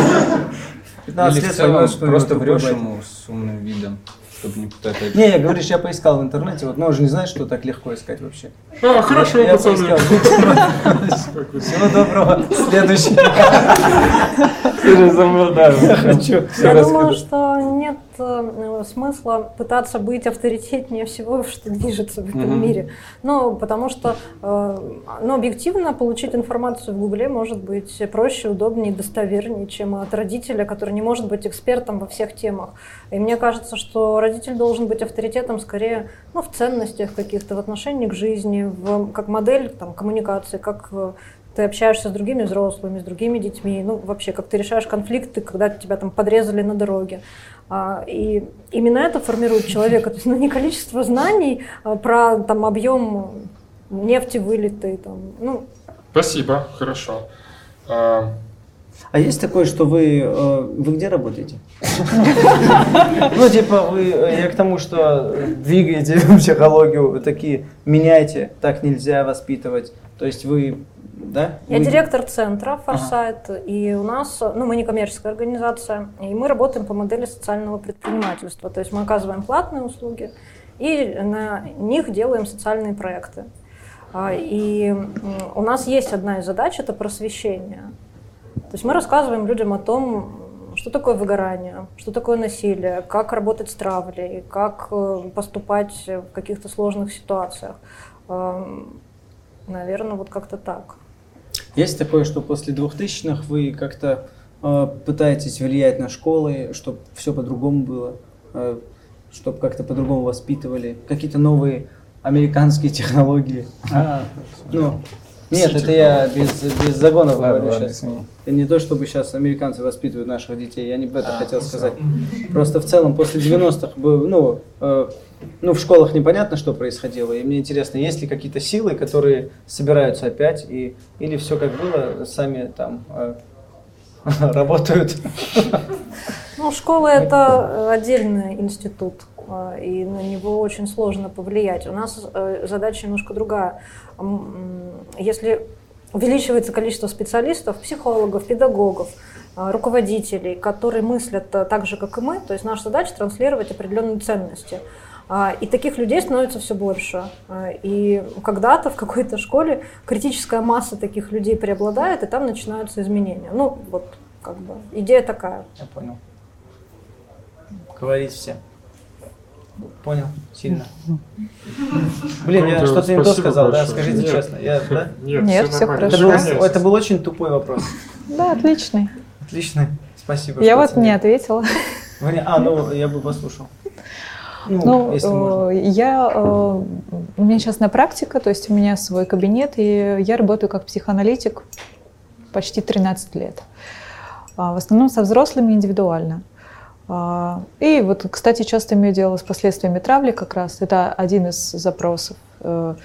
15 Или в лет целом понял, что просто врешь ему с умным видом, чтобы не путать опять. Не, говоришь, я поискал в интернете, вот, но он же не знает, что так легко искать вообще. А, хорошо, я пацаны. поискал. Всего доброго. Следующий. Ты же забыл, да. Я хочу. Я думаю, что нет смысла пытаться быть авторитетнее всего, что движется в этом мире. Ну, потому что, э, ну, объективно получить информацию в Гугле может быть проще, удобнее, достовернее, чем от родителя, который не может быть экспертом во всех темах. И мне кажется, что родитель должен быть авторитетом скорее ну, в ценностях каких-то, в отношении к жизни, в, как модель там, коммуникации, как э, ты общаешься с другими взрослыми, с другими детьми, ну вообще, как ты решаешь конфликты, когда тебя там подрезали на дороге. А, и именно это формирует человека, то есть ну, не количество знаний а, про там объем нефти вылитой, там, ну, Спасибо, хорошо. А, А есть такое, что вы... э, Вы где работаете? Ну, типа, вы... э, Я к тому, что двигаете психологию, вы такие, меняйте, так нельзя воспитывать. То есть вы... Да? Я Вы- директор центра Форсайт, и у нас, ну, мы не коммерческая организация, и мы работаем по модели социального предпринимательства. То есть мы оказываем платные услуги и на них делаем социальные проекты. А, И у нас есть одна из задач – это просвещение. То есть мы рассказываем людям о том, что такое выгорание, что такое насилие, как работать с травлей, как э, поступать в каких-то сложных ситуациях. Наверное, вот как-то так. Есть такое, что после 2000-х вы как-то э, пытаетесь влиять на школы, чтобы все по-другому было, чтобы как-то по-другому воспитывали, какие-то новые американские технологии. А, Ну, нет, это я без, без загонов Ладно, говорю ладно, сейчас. Это не то, чтобы сейчас американцы воспитывают наших детей, я не об этом А, хотел сказать. Просто в целом после 90-х, был, ну, э, ну, в школах непонятно, что происходило, и мне интересно, есть ли какие-то силы, которые собираются опять, и, или все как было, сами там э, работают. Ну, школа это отдельный институт, э, и на него очень сложно повлиять. У нас э, задача немножко другая. Если увеличивается количество специалистов, психологов, педагогов, э, руководителей, которые мыслят э, так же, как и мы, то есть наша задача транслировать определенные ценности. А, И таких людей становится все больше. А, И когда-то в какой-то школе критическая масса таких людей преобладает, и там начинаются изменения. Ну, вот как бы идея такая. Я понял. Говорить все. Понял, сильно. Блин, я что-то не то сказал, да? Скажите Нет. честно. Я, да? Нет, всё нормально. Это хорошо. был, это был очень тупой вопрос. Да, отличный. Отлично. Спасибо. Я вот не ответила. А, ну, я бы послушал. Ну, Ну, если можно. э, я, э, у меня частная практика, то есть у меня свой кабинет, и я работаю как психоаналитик почти 13 лет. А, В основном со взрослыми индивидуально. А, И вот, кстати, часто имею дело с последствиями травли как раз. Это один из запросов, э,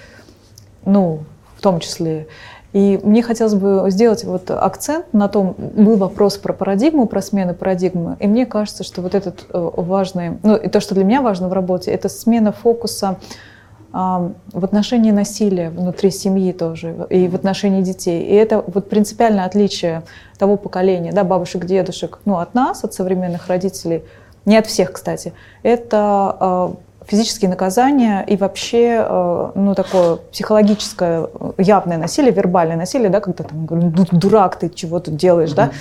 ну, в том числе. И мне хотелось бы сделать вот акцент на том, был вопрос про парадигму, про смену парадигмы. И мне кажется, что вот этот э, важный, ну и то, что для меня важно в работе, это смена фокуса а, в отношении насилия внутри семьи тоже и в отношении детей. И это вот принципиальное отличие того поколения, да, бабушек, дедушек, ну, от нас, от современных родителей, не от всех, кстати. Это а, физические наказания и вообще, э, ну, такое психологическое э, явное насилие, вербальное насилие, да, когда там говорю, «Ну, дурак, ты чего тут делаешь, да.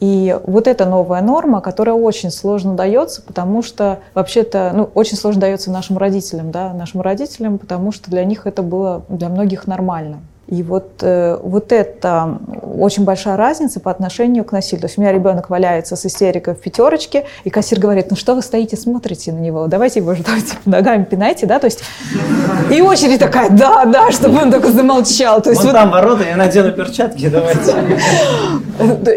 И вот эта новая норма, которая очень сложно дается, потому что вообще-то, ну, очень сложно дается нашим родителям, да, нашим родителям, потому что для них это было, для многих нормально. И вот, э, вот это очень большая разница по отношению к насилию. То есть у меня ребенок валяется с истерикой в пятерочке, и кассир говорит, ну что вы стоите, смотрите на него, давайте его же давайте ногами пинайте, да, то есть и очередь такая, да, да, чтобы он только замолчал. То есть Вон вот там ворота, я надену перчатки, давайте.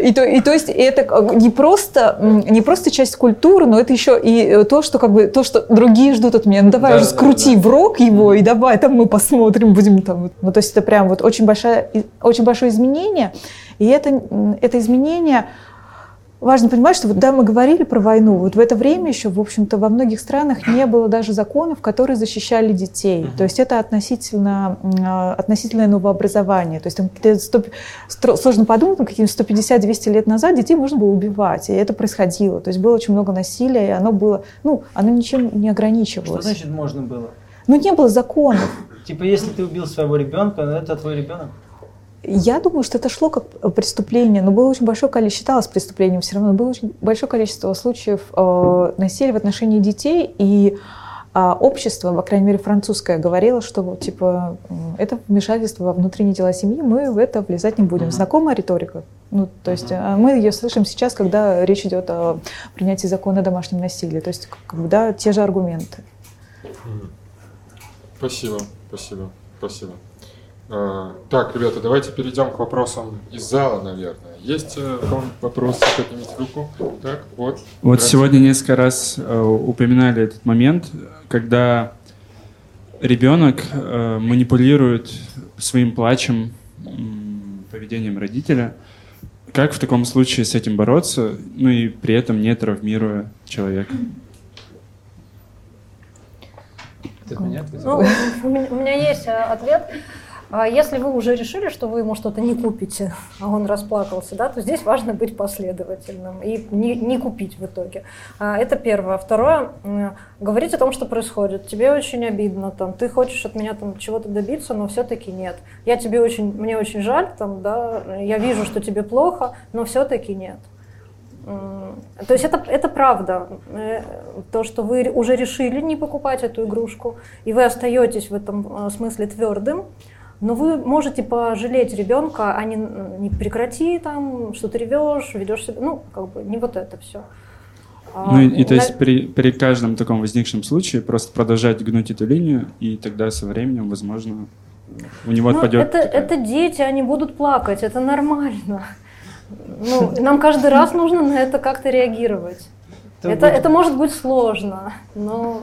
и то, и то есть это не просто, не просто часть культуры, но это еще и э, то, что как бы то, что другие ждут от меня. Ну давай Да, уже да, скрути в рог его и давай там мы посмотрим, будем там. Ну то есть это прям вот очень большое, очень большое изменение. И это, это изменение важно понимать, что вот, да, мы говорили про войну, вот в это время еще, в общем-то, во многих странах не было даже законов, которые защищали детей. То есть это относительно, а, относительное новообразование. То есть там, где 100 стро- сложно подумать, ну, какие-то 150-200 лет назад детей можно было убивать, и это происходило. То есть было очень много насилия, и оно было, ну, оно ничем не Что ограничивалось. значит можно было? Ну, не было законов. Типа, если ты убил своего ребенка, ну это твой ребенок. Я думаю, что это шло как преступление, но было очень большое количество, считалось преступлением все равно, было очень большое количество случаев э, насилия в отношении детей, и э, общество, по крайней мере французское, говорило, что типа это вмешательство во внутренние дела семьи, мы в это влезать не будем. Знакомая риторика? Ну, то есть э, мы ее слышим сейчас, когда речь идет о принятии закона о домашнем насилии. То есть, как бы, да, те же аргументы. Спасибо, спасибо, спасибо. А, Так, ребята, давайте перейдем к вопросам из зала, наверное. Есть э, вопросы? Поднимите руку. Так, вот. Вот сегодня несколько раз э, упоминали этот момент, когда ребенок э, манипулирует своим плачем, поведением родителя. Как в таком случае с этим бороться, ну и при этом не травмируя человека? Ты от меня ответил? Ну, у меня, есть э, ответ. А Если вы уже решили, что вы ему что-то не купите, а он расплакался, да, то здесь важно быть последовательным и не, не купить в итоге. А, Это первое. Второе, говорить о том, что происходит. Тебе очень обидно, там, ты хочешь от меня там чего-то добиться, но все-таки нет. Я тебе очень, мне очень жаль, там, да, я вижу, что тебе плохо, но все-таки нет. М, То есть это, это правда. Э, То, что вы уже решили не покупать эту игрушку, и вы остаетесь в этом э, смысле твердым, но вы можете пожалеть ребенка, а не, не прекрати там, что ты ревешь, ведешь себя. Ну, как бы не вот это все. Ну и, и то есть при, при каждом таком возникшем случае просто продолжать гнуть эту линию, и тогда со временем, возможно, у него Ну, отпадет. это, такая- это дети, они будут плакать, это нормально. Ну, нам каждый раз нужно на это как-то реагировать. Это Это, будет- это может быть сложно, но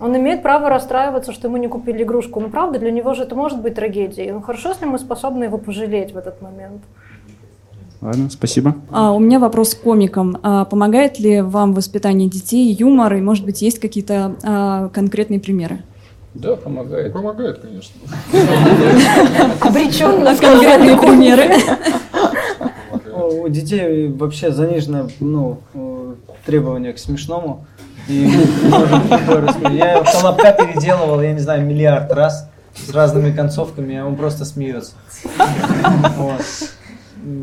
он имеет право расстраиваться, что ему не купили игрушку. Но правда, для него же это может быть трагедией. Ну хорошо, если мы способны его пожалеть в этот момент. Ладно, спасибо. А, у меня вопрос к комикам. А, помогает ли вам в воспитании детей юмор, и, может быть, есть какие-то а, конкретные примеры? Да, помогает. Помогает, конечно. Обреченно Конкретные примеры. У детей вообще занижено ну, э, требование к смешному. И. Я колобка переделывал, я не знаю, миллиард раз с разными концовками, а он просто смеется. Вот.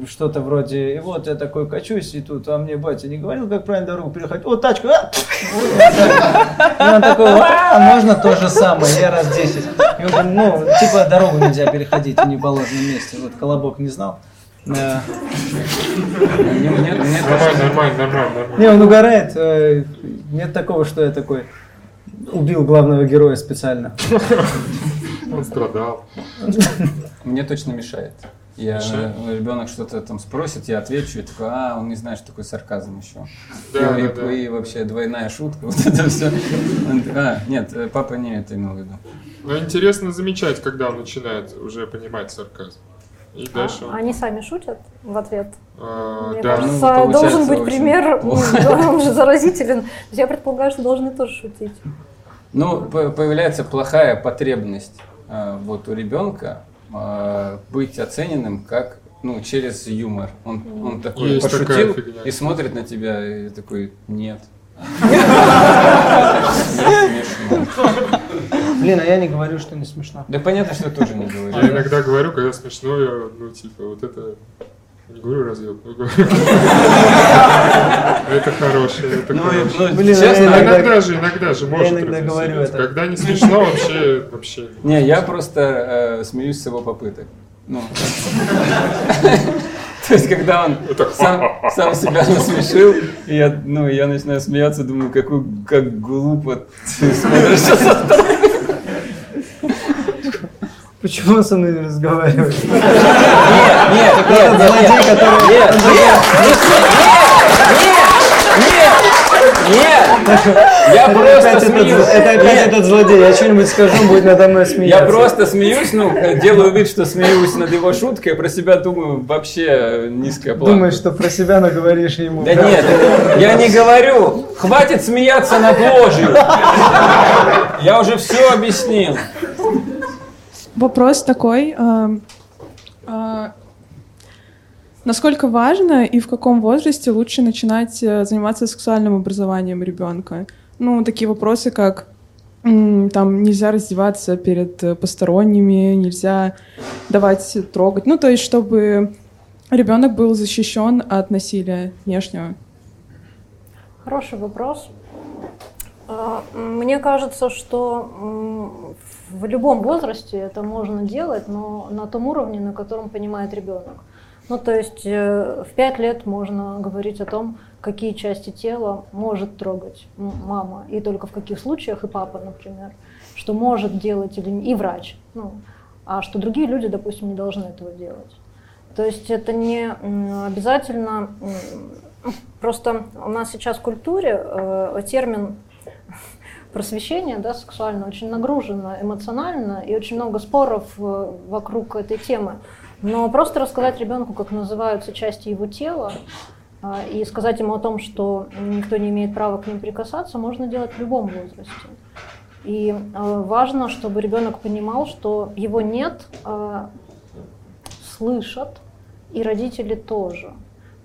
Что-то вроде, и вот я такой качусь, и тут, а мне батя не говорил, как правильно дорогу переходить. О, тачка! а! Такой, можно то же самое, я раз 10. И он говорит, ну, типа дорогу нельзя переходить в неположенном месте. Вот колобок не знал. Нормально, нормально, нормально, нормально. Не, он угорает. э, Нет такого, что я такой убил главного героя специально. Он страдал. Мне точно мешает. Я, Мешает? ребенок что-то там спросит, я отвечу, и такой, а, он не знает, что такое сарказм еще. Да, и, да, да. и вообще двойная шутка, вот это все. А, нет, э, папа не это имел в виду. Но интересно замечать, когда он начинает уже понимать сарказм. И дальше. А Они сами шутят в ответ. А, Мне да, кажется, ну, должен быть пример, ну, он же заразителен. Я предполагаю, что должны тоже шутить. Ну, по- появляется плохая потребность э, вот у ребенка э, быть оцененным как ну, через юмор. Он, он такой Есть пошутил и смотрит на тебя и такой, нет. Блин, а я не говорю, что не смешно. Да понятно, что я тоже не Я говорю. иногда говорю, когда смешно, я, ну, типа, вот это... Не говорю говорю. Это хорошее, это Ну, хорошее. ну, честно, я иногда- же, иногда же может иногда говорю это. Когда не смешно, вообще, вообще. Не, я просто э, смеюсь с его попыток. Ну. То есть, когда он сам, сам себя насмешил, и я, ну, я начинаю смеяться, думаю, какой, как глупо ты смотришь со стороны. Почему он со мной не разговаривает? Нет, нет, нет, нет, нет, нет, нет, нет, нет, нет, нет, Я Это просто опять этот- смеюсь. Это опять этот злодей. Я что-нибудь скажу, будет надо мной смеяться. Я просто смеюсь, ну, делаю вид, что смеюсь над его шуткой, а про себя думаю, вообще низкая планка. Думаешь, что про себя наговоришь ему. Да нет, я не говорю. Хватит смеяться над ложью. Я уже все объяснил. Вопрос такой. Насколько важно и в каком возрасте лучше начинать э, заниматься сексуальным образованием ребенка? Ну, такие вопросы, как там нельзя раздеваться перед э, посторонними, нельзя давать трогать. Ну, то есть, чтобы ребенок был защищен от насилия внешнего. Хороший вопрос. А, Мне кажется, что в любом возрасте это можно делать, но на том уровне, на котором понимает ребенок. Ну, то есть э, в пять лет можно говорить о том, какие части тела может трогать мама, и только в каких случаях, и папа, например, что может делать или не- и врач, ну, а что другие люди, допустим, не должны этого делать. То есть это не обязательно, просто у нас сейчас в культуре э, термин просвещение да, сексуальное очень нагружено эмоционально и очень много споров э, вокруг этой темы. Но просто рассказать ребенку, как называются части его тела, а, и сказать ему о том, что никто не имеет права к ним прикасаться, можно делать в любом возрасте. И э, важно, чтобы ребенок понимал, что его нет, э, слышат, и родители тоже.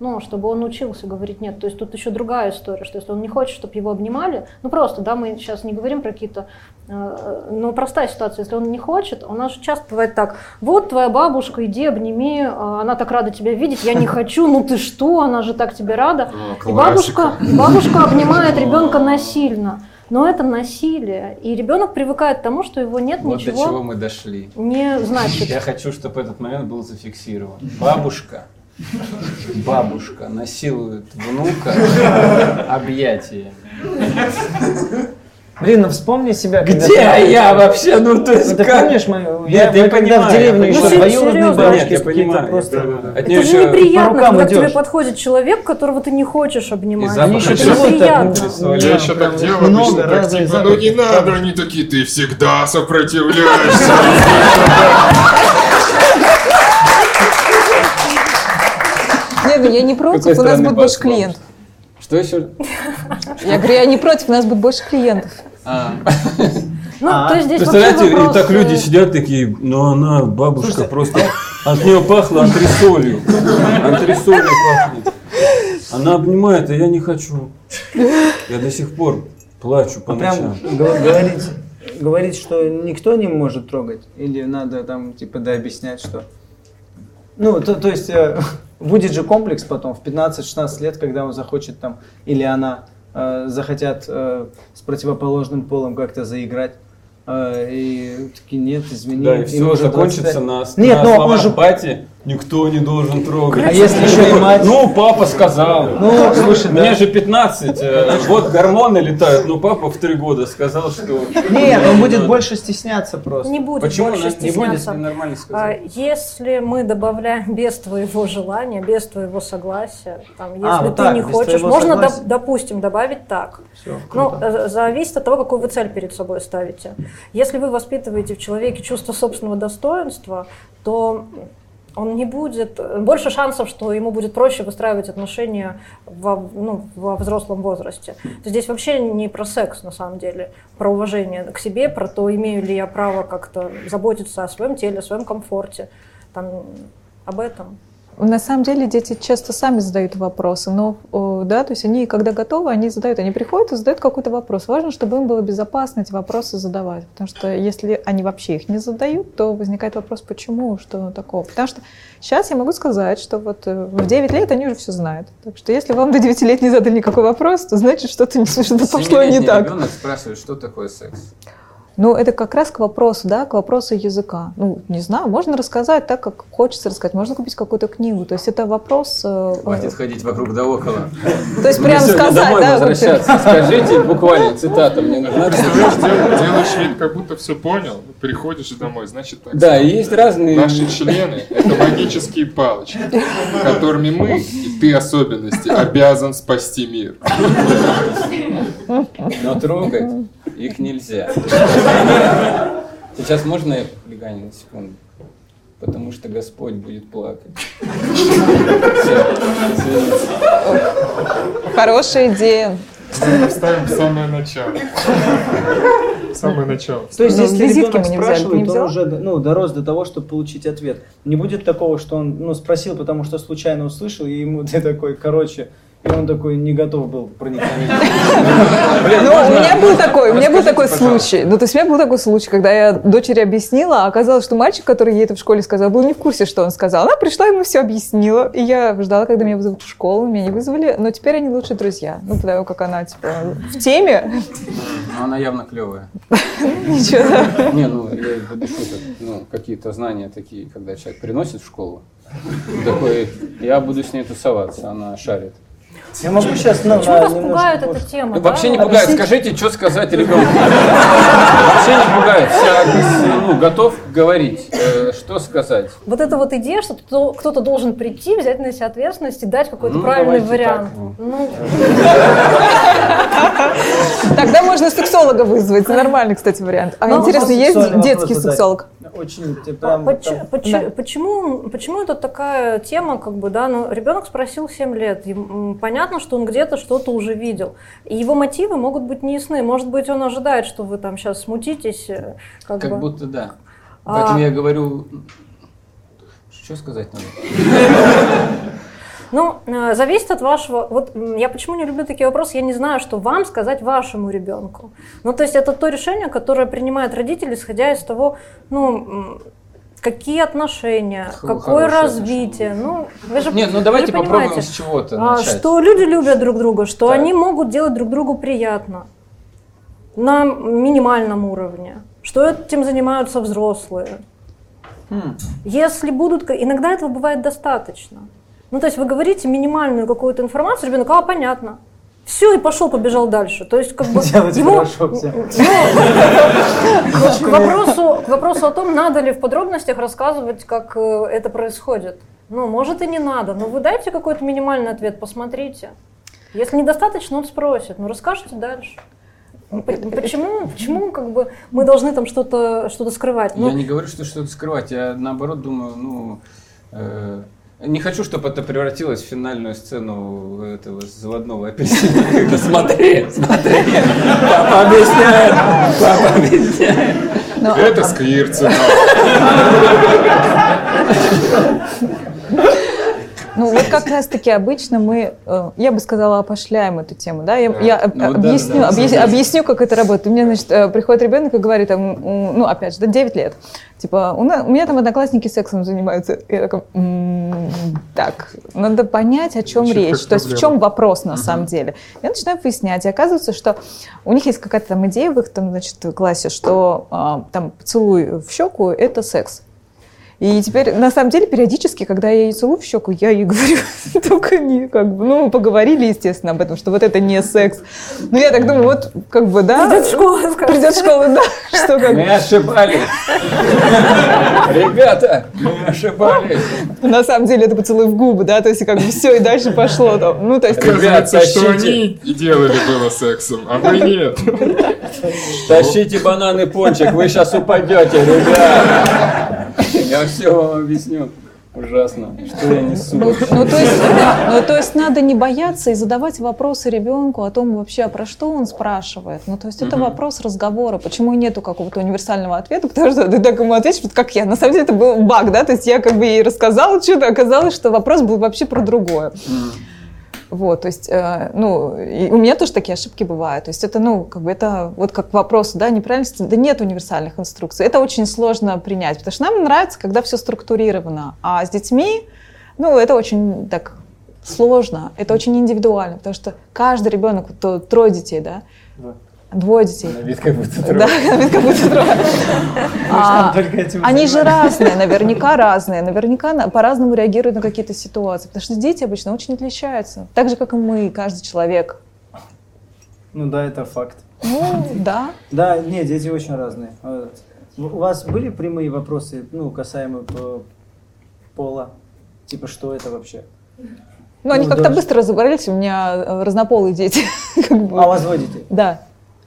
Ну, чтобы он учился говорить нет. То есть тут еще другая история, что если он не хочет, чтобы его обнимали, ну просто, да, мы сейчас не говорим про какие-то, э, ну простая ситуация, если он не хочет, у нас же часто бывает так, вот твоя бабушка, иди обними, э, она так рада тебя видеть, я не хочу, ну ты что, она же так тебе рада. И бабушка, бабушка обнимает ребенка насильно. Но это насилие. И ребенок привыкает к тому, что его нет Вот до ничего чего мы дошли. не значит. Я хочу, чтобы этот момент был зафиксирован. Бабушка, бабушка насилует внука объятиями. Блин, ну вспомни себя. Где ты- я вообще? Ну, то есть Ну, ты как? помнишь, мы, Нет, я, я мы когда понимаю, в деревне еще двоюродные Ну, серьезно? бабушки Нет, я понимаю. просто... От Это нее же еще по неприятно, когда к тебе идешь. подходит человек, которого ты не хочешь И обнимать. запах еще это неприятно. ну, Я еще так делал, Много разных типа, ну не надо, они такие, ты всегда сопротивляешься. Ну я не против, у нас будет больше клиентов. Что еще? Я говорю, я не против, у нас будет больше клиентов. А, Ну, А, то есть здесь Представляете, вопрос, и так люди э, сидят такие, ну она, бабушка, просто от нее пахло антресолью. Антресолью пахнет. Она обнимает, а я не хочу. Я до сих пор плачу по А ночам. говорить, говорить, что никто не может трогать? Или надо там типа да объяснять, что... Ну, то, то есть э, будет же комплекс потом в 15-16 лет, когда он захочет там, или она э, захотят э, с противоположным полом как-то заиграть. э, и такие, нет, извини. Да, и все закончится 25. на, Нет, на но он же- бати, никто не должен трогать. А если еще и мать? Ну, папа сказал. Ну, слушай, Мне да. же 15, э, вот гормоны летают, но папа в 3 года сказал, что... Нет, он будет больше стесняться просто. Не будет почему больше она не будет стесняться. нормально А, сказать? Если мы добавляем без твоего желания, без твоего согласия, там, если А, вот ты так, не хочешь, можно, допустим, добавить так. Ну, э, зависит от того, какую вы цель перед собой ставите. Если вы воспитываете в человеке чувство собственного достоинства, то он не будет, больше шансов, что ему будет проще выстраивать отношения во, ну, во взрослом возрасте. Здесь вообще не про секс, на самом деле, про уважение к себе, про то, имею ли я право как-то заботиться о своем теле, о своем комфорте, там, об этом. На самом деле дети часто сами задают вопросы, но, да, то есть они, когда готовы, они задают, они приходят и задают какой-то вопрос. Важно, чтобы им было безопасно эти вопросы задавать, потому что если они вообще их не задают, то возникает вопрос, почему, что такого. Потому что сейчас я могу сказать, что вот э, в 9 лет они уже все знают. Так что если вам до 9 лет не задали никакой вопрос, то значит что-то не пошло не так. ребенок спрашивает, что такое секс. Ну, это как раз к вопросу, да, к вопросу языка. Ну, не знаю, можно рассказать так, как хочется рассказать, можно купить какую-то книгу. То есть это вопрос... э, Хватит ходить вокруг да около. То есть прям сегодня сказать, да, возвращаться. Скажите буквально, цитата мне нужна. Делаешь вид, как будто все понял, приходишь домой, значит так. Да, и есть разные... Наши члены – это магические палочки, которыми мы и ты особенности обязан спасти мир. Но трогать их нельзя. Сейчас можно я хулиганю на секунду? Потому что Господь будет плакать. Хорошая идея. Вставим в самое начало. В самое начало. То есть, Ну, если ребенок мы не взяли, ты спрашивает, он уже ну, дорос до того, чтобы получить ответ. Не будет такого, что он ну, спросил, потому что случайно услышал, и ему ты такой, короче, и он такой не готов был проникновение. Ну, у меня был такой, у меня был такой случай. Ну, то есть у меня был такой случай, когда я дочери объяснила, а оказалось, что мальчик, который ей это в школе сказал, был не в курсе, что он сказал. Она пришла, ему все объяснила, и я ждала, когда меня вызовут в школу, меня не вызвали, но теперь они лучшие друзья. Ну, потому как она, типа, в теме. Но она явно клевая. Ничего. Не, ну, я. Ну, какие-то знания такие, когда человек приносит в школу. Такой, я буду с ней тусоваться, она шарит. Я могу сейчас ну, Почему на вас немножко пугает эта тема? Ну, да? вообще не пугает. объясните. Скажите, что сказать ребенку. Вообще не пугает. Вся, ну, готов говорить. Что сказать? Вот эта вот идея, что кто- кто-то должен прийти, взять на себя ответственность и дать какой-то Ну, правильный вариант. ну. Ну, Тогда можно сексолога вызвать. Нормальный, кстати, вариант. А Ну, интересно, есть детский сексолог? Очень прям почему, почему это такая тема, как бы, да, ну, ребенок спросил 7 лет, понятно, что он где-то что-то уже видел, и его мотивы могут быть неясны, может быть, он ожидает, что вы там сейчас смутитесь, э, как, Как бы. будто да. А- Поэтому я говорю... Что сказать надо? Ну, э, зависит от вашего. Вот я почему не люблю такие вопросы, я не знаю, что вам сказать вашему ребенку. Ну, то есть это то решение, которое принимают родители, исходя из того, ну, какие отношения, Хо- какое развитие. Ну, вы же Нет, ну давайте попробуем понимаете, с чего-то а, начать. что люди любят друг друга, что Так. они могут делать друг другу приятно на минимальном уровне, что этим занимаются взрослые. М. Если будут, иногда этого бывает достаточно. Ну, то есть вы говорите минимальную какую-то информацию, ребенок, а, понятно. Все, и пошел, побежал дальше. То есть, как бы Делайте ему- хорошо все. к вопросу, к вопросу о том, надо ли в подробностях рассказывать, как э, это происходит. Ну, может и не надо, но вы дайте какой-то минимальный ответ, посмотрите. Если недостаточно, он спросит, ну расскажите дальше. Ну, по- Почему, почему как бы мы должны там что-то что скрывать? Ну, Я не говорю, что что-то скрывать. Я наоборот думаю, ну... э, не хочу, чтобы это превратилось в финальную сцену этого заводного апельсина. Смотри, смотри, папа объясняет, папа объясняет. Это сквирцина. Ну вот как раз-таки обычно мы, э, я бы сказала, опошляем эту тему, да? Я, я об- Ну объясню, да, да, объяс- согласен. объясню, как это работает. У меня, значит, э, приходит ребенок и говорит, там, ну опять же, да, 9 лет, типа, у, на- у меня там одноклассники сексом занимаются. Я такая, «М, так, надо понять, о чем Звучит речь, то есть в чем вопрос на самом деле. Я начинаю выяснять, и оказывается, что у них есть какая-то там идея в их там, значит, классе, что а, там поцелуй в щеку – это секс. И теперь, на самом деле, периодически, когда я ей целую в щеку, я ей говорю, только не, как бы, ну, поговорили, естественно, об этом, что вот это не секс. Ну, я так думаю, вот, как бы, да. Придет школа, скажет. Придет школа, да, что как. Мы ошибались. Ребята, мы ошибались. На самом деле, это поцелуй в губы, да, то есть, как бы, все, и дальше пошло там. Ну, то есть, Ребят, Оказывается, что они и делали было сексом, а вы нет. Тащите бананы пончик, вы сейчас упадете, ребят. Я все вам объясню. Ужасно, что я несу. Ну, ну, то есть, ну, то есть надо не бояться и задавать вопросы ребенку о том вообще, а про что он спрашивает. Ну, то есть это Мгм. вопрос разговора. Почему нету какого-то универсального ответа? Потому что ты так ему ответишь, вот как я. На самом деле это был баг, да? То есть я как бы ей рассказала что-то, оказалось, что вопрос был вообще про другое. М. Вот, то есть, э, ну, и у меня тоже такие ошибки бывают. То есть это, ну, как бы это вот как к вопросу, да, неправильности, да нет универсальных инструкций. Это очень сложно принять, потому что нам нравится, когда все структурировано. А с детьми, ну, это очень так сложно, это очень индивидуально, потому что каждый ребенок, вот трое детей, да. Двое детей. На вид как будто Да, трое. на вид как будто трое. А, Они же разные, наверняка разные, наверняка на- по-разному реагируют на какие-то ситуации, потому что дети обычно очень отличаются, так же, как и мы, каждый человек. Ну да, это факт. Ну, да. Да, нет, дети очень разные. У вас были прямые вопросы, ну, касаемо пола? Типа, что это вообще? Ну, они Ну, как-то да. быстро разобрались, у меня разнополые дети. А у вас водите? Да.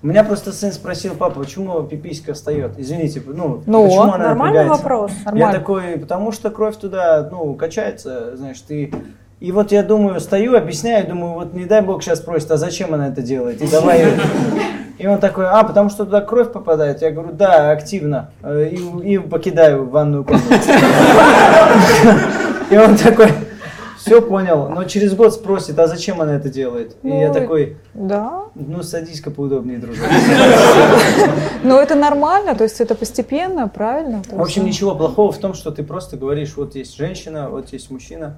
У меня просто сын спросил, папа, почему пиписька встает? Извините, ну, Ну, почему она Нормальный напрягается? вопрос. Я Нормально. такой, потому что кровь туда, ну, качается, знаешь, ты... И вот я думаю, стою, объясняю, думаю, вот не дай бог сейчас спросит, а зачем она это делает? И давай... И он такой, а, потому что туда кровь попадает? Я говорю, да, активно. Э, И, и покидаю ванную комнату. И он такой, все понял, но через год спросит, а зачем она это делает? И я Ну, такой, Да. ну, садись-ка поудобнее, дружок. Но это нормально, то есть это постепенно, правильно? В общем, ничего плохого в том, что ты просто говоришь, вот есть женщина, вот есть мужчина.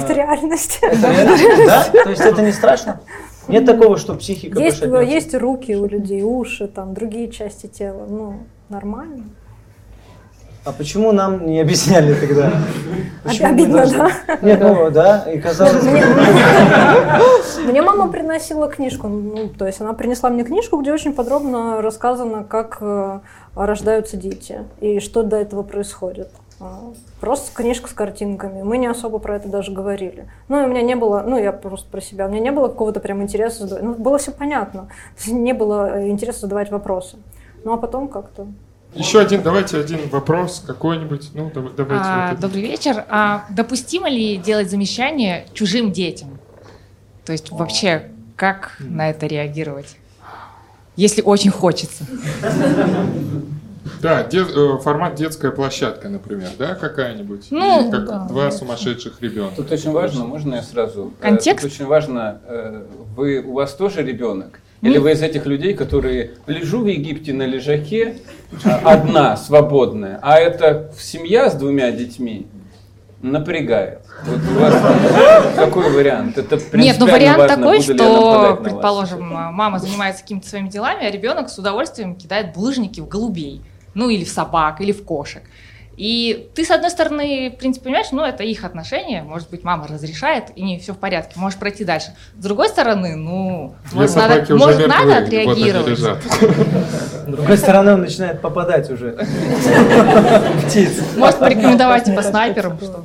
Это А, реальность. Да? То есть это не страшно? Нет такого, что психика есть руки у людей, уши, там, другие части тела. Ну, нормально. А почему нам не объясняли тогда? Почему Обидно, должны- да? Нет, ну да, и казалось бы... Мне, мама приносила книжку, ну, то есть она принесла мне книжку, где очень подробно рассказано, как э, рождаются дети и что до этого происходит. А, Просто книжка с картинками. Мы не особо про это даже говорили. Ну, и у меня не было, ну, я просто про себя, у меня не было какого-то прям интереса задавать. Ну, было все понятно. Не было э, интереса задавать вопросы. Ну, а потом как-то Еще один, давайте один вопрос какой-нибудь. Ну, дав- давайте. А, вот добрый вечер. А допустимо ли делать замечания чужим детям? То есть вообще, как на это реагировать? Если очень хочется. Да, де- э, формат детская площадка, например, да, какая-нибудь? Ну, как да. два сумасшедших ребенка. Тут очень важно, можно я сразу? Э, Контекст? Тут очень важно, э, вы, у вас тоже ребенок? Или вы из этих людей, которые лежу в Египте на лежаке, а, одна, свободная, а это семья с двумя детьми напрягает? Вот у вас какой вариант? Это Нет, ну вариант важно, такой, что, предположим, мама занимается какими-то своими делами, а ребенок с удовольствием кидает булыжники в голубей. Ну, или в собак, или в кошек. И ты, с одной стороны, в принципе, понимаешь, ну, это их отношения, может быть, мама разрешает, и не все в порядке, можешь пройти дальше. С другой стороны, ну, может, надо, может, надо вот отреагировать. С другой стороны, он начинает попадать уже. Птиц. Может, порекомендовать типа снайперам, что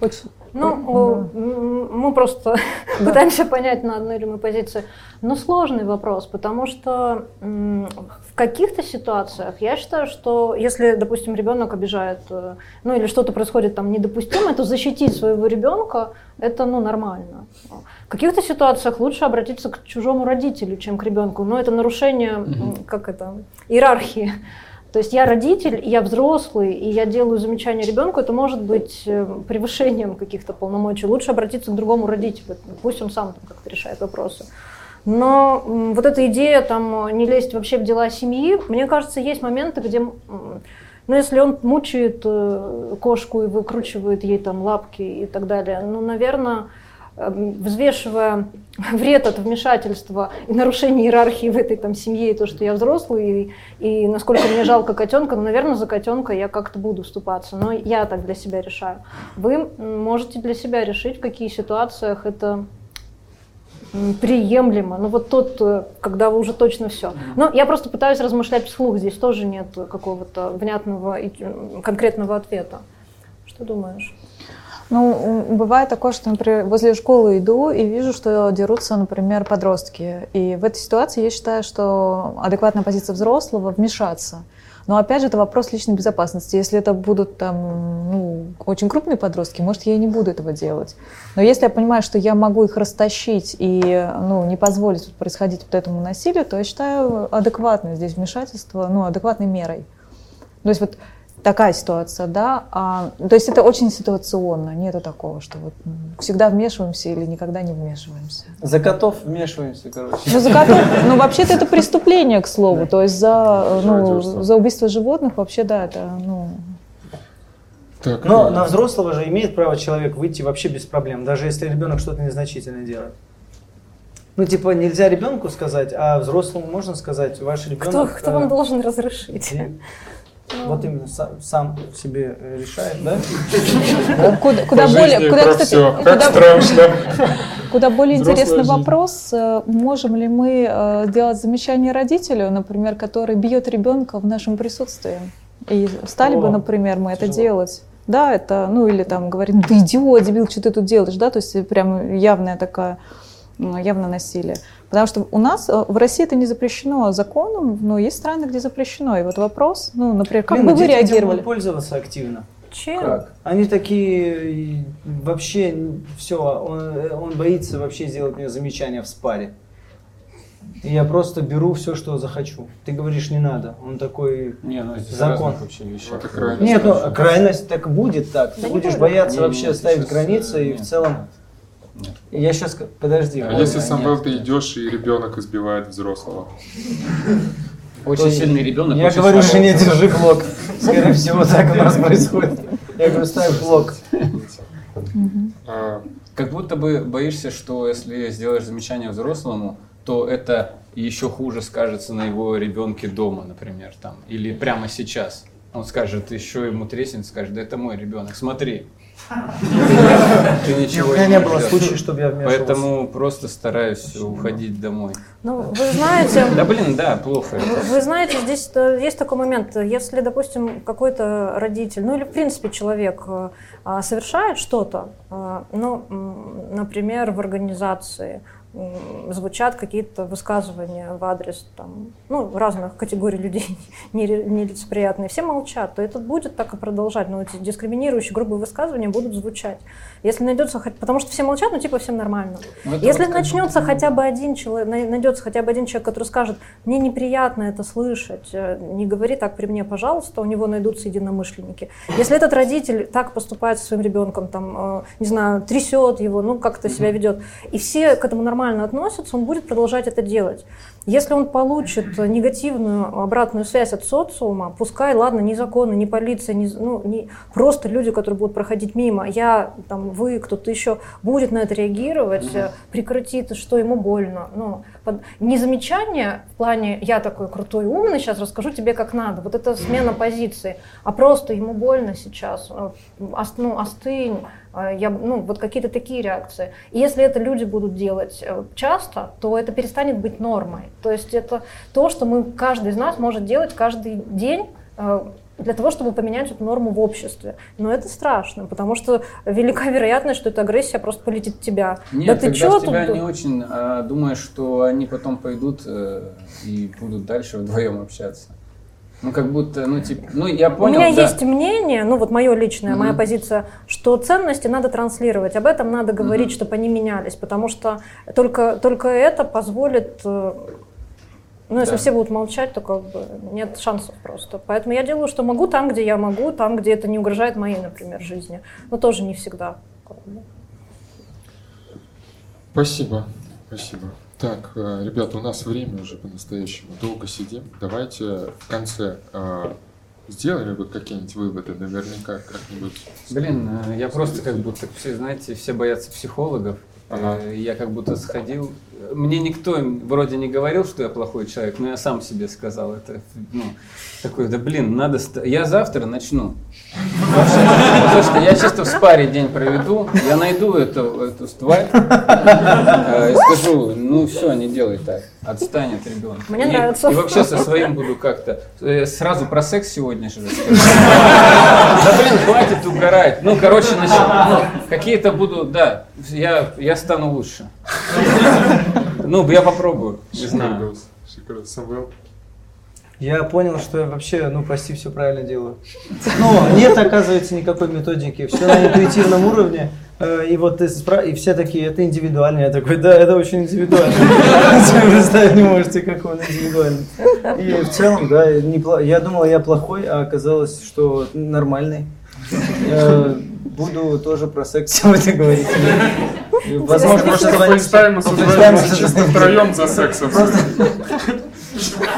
очень- Ну, м, мы просто пытаемся понять на одной или иной позиции. Но сложный вопрос, потому что в каких-то ситуациях я считаю, что если, допустим, ребенок обижает, э, ну или что-то происходит там недопустимое, то защитить своего ребенка это ну нормально. В каких-то ситуациях лучше обратиться к чужому родителю, чем к ребенку. Но это нарушение, м, как это, иерархии. То есть я родитель, я взрослый, и я делаю замечание ребенку, это может быть э, превышением каких-то полномочий. Лучше обратиться к другому родителю, пусть он сам как-то решает вопросы. Но вот эта идея там не лезть вообще в дела семьи, мне кажется, есть моменты, где, ну если он мучает э, кошку и выкручивает ей там лапки и так далее, ну, наверное, взвешивая вред от вмешательства и нарушение иерархии в этой там семье, и то, что я взрослый, и, и насколько мне жалко котенка, ну, наверное, за котенка я как-то буду вступаться, но я так для себя решаю. Вы можете для себя решить, в каких ситуациях это приемлемо. Ну вот тот, э, когда вы уже точно все. Ну, я просто пытаюсь размышлять вслух, здесь тоже нет какого-то внятного и конкретного ответа. Что думаешь? Ну, бывает такое, что, например, возле школы иду и вижу, что дерутся, например, подростки. И в этой ситуации я считаю, что адекватная позиция взрослого – вмешаться. Но опять же, это вопрос личной безопасности. Если это будут там, ну, очень крупные подростки, может, я и не буду этого делать. Но если я понимаю, что я могу их растащить и ну, не позволить происходить вот этому насилию, то я считаю адекватное здесь вмешательство, ну, адекватной мерой. То есть вот такая ситуация, да. А, то есть это очень ситуационно, нету такого, что вот всегда вмешиваемся или никогда не вмешиваемся. За котов вмешиваемся, короче. Ну, за котов, ну, вообще-то это преступление, к слову. То есть за, э, ну, за убийство животных вообще, да, это, ну... Так, Но э, на взрослого же имеет право человек выйти вообще без проблем, даже если ребенок что-то незначительное делает. Ну, типа, нельзя ребенку сказать, а взрослому можно сказать, ваш ребенок... Кто, кто э, вам должен разрешить? И- Вот именно сам, сам себе э, решает, да? Куда, по куда более, куда, кстати, всё. Как куда, страшно. куда более Взрослая интересный жизнь. вопрос, э, можем ли мы э, делать замечание родителю, например, который бьет ребенка в нашем присутствии? И стали бы, например, мы это делать? Да, это, ну или там говорит, да идиот, дебил, что ты тут делаешь, да, то есть прям явная такая, ну, явное насилие. Потому что у нас э, в России это не запрещено законом, но есть страны, где запрещено. И вот вопрос, ну, например, как Блин, бы вы дети этим реагировали? пользоваться активно. Чем? Как? Они такие вообще все, он, он боится вообще сделать мне замечание в спаре. И я просто беру все, что захочу. Ты говоришь, не надо. Он такой Не, ну здесь закон. вообще вещах. Это крайность. Нет, ну крайность так будет так. Ты Да не будешь будет. бояться Не, не, вообще нет, ставить сейчас, границы э, и в целом. нет. Я сейчас подожди. А если, нет, Самвел, ты нет. идешь и ребенок избивает взрослого? Очень сильный ребенок. Я говорю жене, держи блок. Скорее всего, так у нас происходит. Я говорю, ставь блок. А, Как будто бы боишься, что если сделаешь замечание взрослому, то это еще хуже скажется на его ребенке дома, например, там, или прямо сейчас. Он скажет, еще ему треснет, скажет, да это мой ребенок, смотри. Ты У ничего меня не было можешь случая, чтобы я вмешивался. Поэтому просто стараюсь уходить домой. Ну, вы знаете, Да блин, да, плохо. Вы вы знаете, здесь есть такой момент, если, допустим, какой-то родитель, ну или в принципе человек э, а, совершает что-то, э, ну, например, в организации звучат какие-то высказывания в адрес там, ну, разных категорий людей нелицеприятные, все молчат, то это будет так и продолжать, но эти дискриминирующие грубые высказывания будут звучать. Если найдется, потому что все молчат, ну типа всем нормально. Ну, Если вот как начнется будто- хотя бы один человек, найдется хотя бы один человек, который скажет, мне неприятно это слышать, э, не говори так при мне, пожалуйста, у него найдутся единомышленники. Если этот родитель так поступает со своим ребенком, там, э, не знаю, трясет его, ну как-то себя ведет, и все к этому нормально относятся, он будет продолжать это делать. Если он получит негативную обратную связь от социума, пускай, ладно, ни законы, ни полиция, ни, ну, ни, просто люди, которые будут проходить мимо, я, там, вы, кто-то еще будет на это реагировать, прекратит, что ему больно. Ну, под- не замечание в плане «я такой крутой, умный, сейчас расскажу тебе, как надо». Вот это смена позиции. А просто ему больно сейчас, ос- ну, остынь, я, ну, вот какие-то такие реакции. И если это люди будут делать э, часто, то это перестанет быть нормой. То есть это то, что мы, каждый из нас может делать каждый день, э, для того, чтобы поменять эту норму в обществе. Но это страшно, потому что велика вероятность, что эта агрессия просто полетит в тебя. Нет, да ты когда чё в тебя тут? не очень а, думаешь, что они потом пойдут э, и будут дальше вдвоем общаться. Ну, как будто, ну, типа, ну, я У понял, меня да. есть мнение, ну вот мое личное, моя Мгм. позиция, что ценности надо транслировать, об этом надо говорить, Мгм. чтобы они менялись, потому что только, только это позволит, э, ну если Да. все будут молчать, то как бы нет шансов просто. Поэтому я делаю, что могу там, где я могу, там, где это не угрожает моей, например, жизни, но тоже не всегда. Спасибо, спасибо. Так, э, ребята, у нас время уже по-настоящему. Долго сидим. Давайте в конце э, сделали бы какие-нибудь выводы, наверняка как-нибудь. Блин, э, я просто как будто, все, знаете, все боятся психологов. Ага. Я как будто сходил. Мне никто вроде не говорил, что я плохой человек, но я сам себе сказал это. Ну, такой, да блин, надо... Я завтра начну. Что я чисто в спаре день проведу, я найду эту, эту тварь э, и скажу, ну все, не делай так, отстань от ребенка. Мне и, нравится. И вообще со своим буду как-то... э, Сразу про секс сегодня же расскажу. Да блин, хватит угорать. Ну, короче, начну. Ну, какие-то буду, да, я, я стану лучше. Ну, я попробую, не знаю. Шикарно. Самвел? Я понял, что я вообще, ну, почти все правильно делаю. Но нет, оказывается, никакой методики. Все на интуитивном уровне. Э, И вот ты спра- и все такие, это индивидуально. Я такой, да, это очень индивидуально. Вы представить не можете, как он индивидуальный. И в целом, да, я думал, я плохой, а оказалось, что нормальный. Э, Буду тоже про секс сегодня говорить. Возможно, Пофейстаймимся созвонимся чисто созвонимся. втроем за сексом.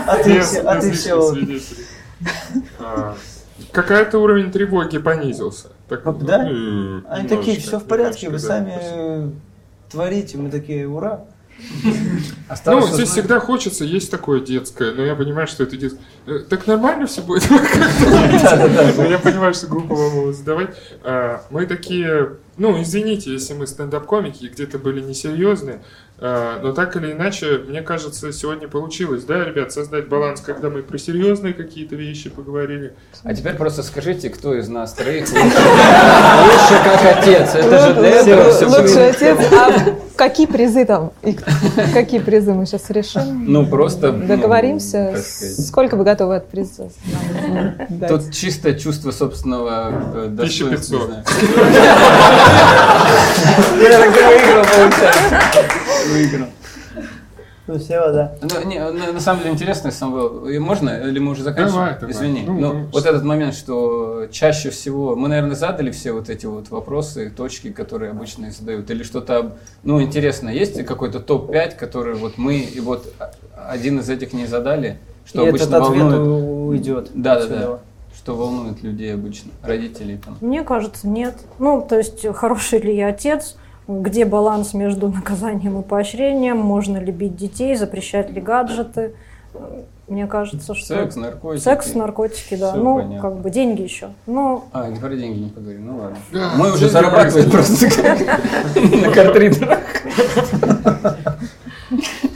А ты все, а ты все. А, Какая-то уровень тревоги понизился. Так, Да? ну, Они такие, все в порядке, вы сами творите. Мы такие, ура. Ну, здесь узнать- всегда хочется, есть такое детское, но я понимаю, что это детское. Э, Так нормально все будет? Но Я понимаю, что глупо вам его задавать. А, Мы такие, ну, извините, если мы стендап-комики и где-то были несерьезные, Но так или иначе, мне кажется, сегодня получилось, да, ребят, создать баланс, когда мы про серьезные какие-то вещи поговорили. А теперь просто скажите, кто из нас троих лучше, лучше как отец. Это же для этого все Лучший отец. А какие призы там? И какие призы мы сейчас решим? Ну, просто... ну, Договоримся. сказать. Сколько вы готовы от приза? Тут чисто чувство собственного э, достоинства. 1500. не знаю. Я так выиграл, получается. Выиграл. Ну, все, да. Ну, не, на, на самом деле интересно, Самвел, и можно, или мы уже заканчиваем? Давай, давай. Извини. Ну, Ну, ну, вот этот момент, что чаще всего, мы, наверное, задали все вот эти вот вопросы, точки, которые обычно задают, или что-то, ну, интересно, есть ли какой-то топ-5, который вот мы, и вот один из этих не задали, что И обычно этот ответ волнует... уйдет. Да, да, да. Что волнует людей обычно, родителей там. Мне кажется, нет. Ну, то есть, хороший ли я отец, где баланс между наказанием и поощрением, можно ли бить детей, запрещать ли гаджеты. Мне кажется, что... Секс, наркотики. Секс, наркотики, да. Всё ну, понятно. как бы деньги еще. Ну, А, не про деньги не поговорим, ну ладно. Мы уже зарабатываем просто на картридерах.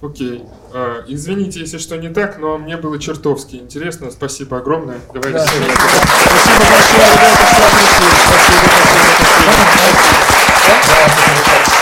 Окей. А, Извините, если что не так, но мне было чертовски интересно. Спасибо огромное. Давайте Да. Спасибо большое, ребята, что ответили. Спасибо, спасибо, спасибо.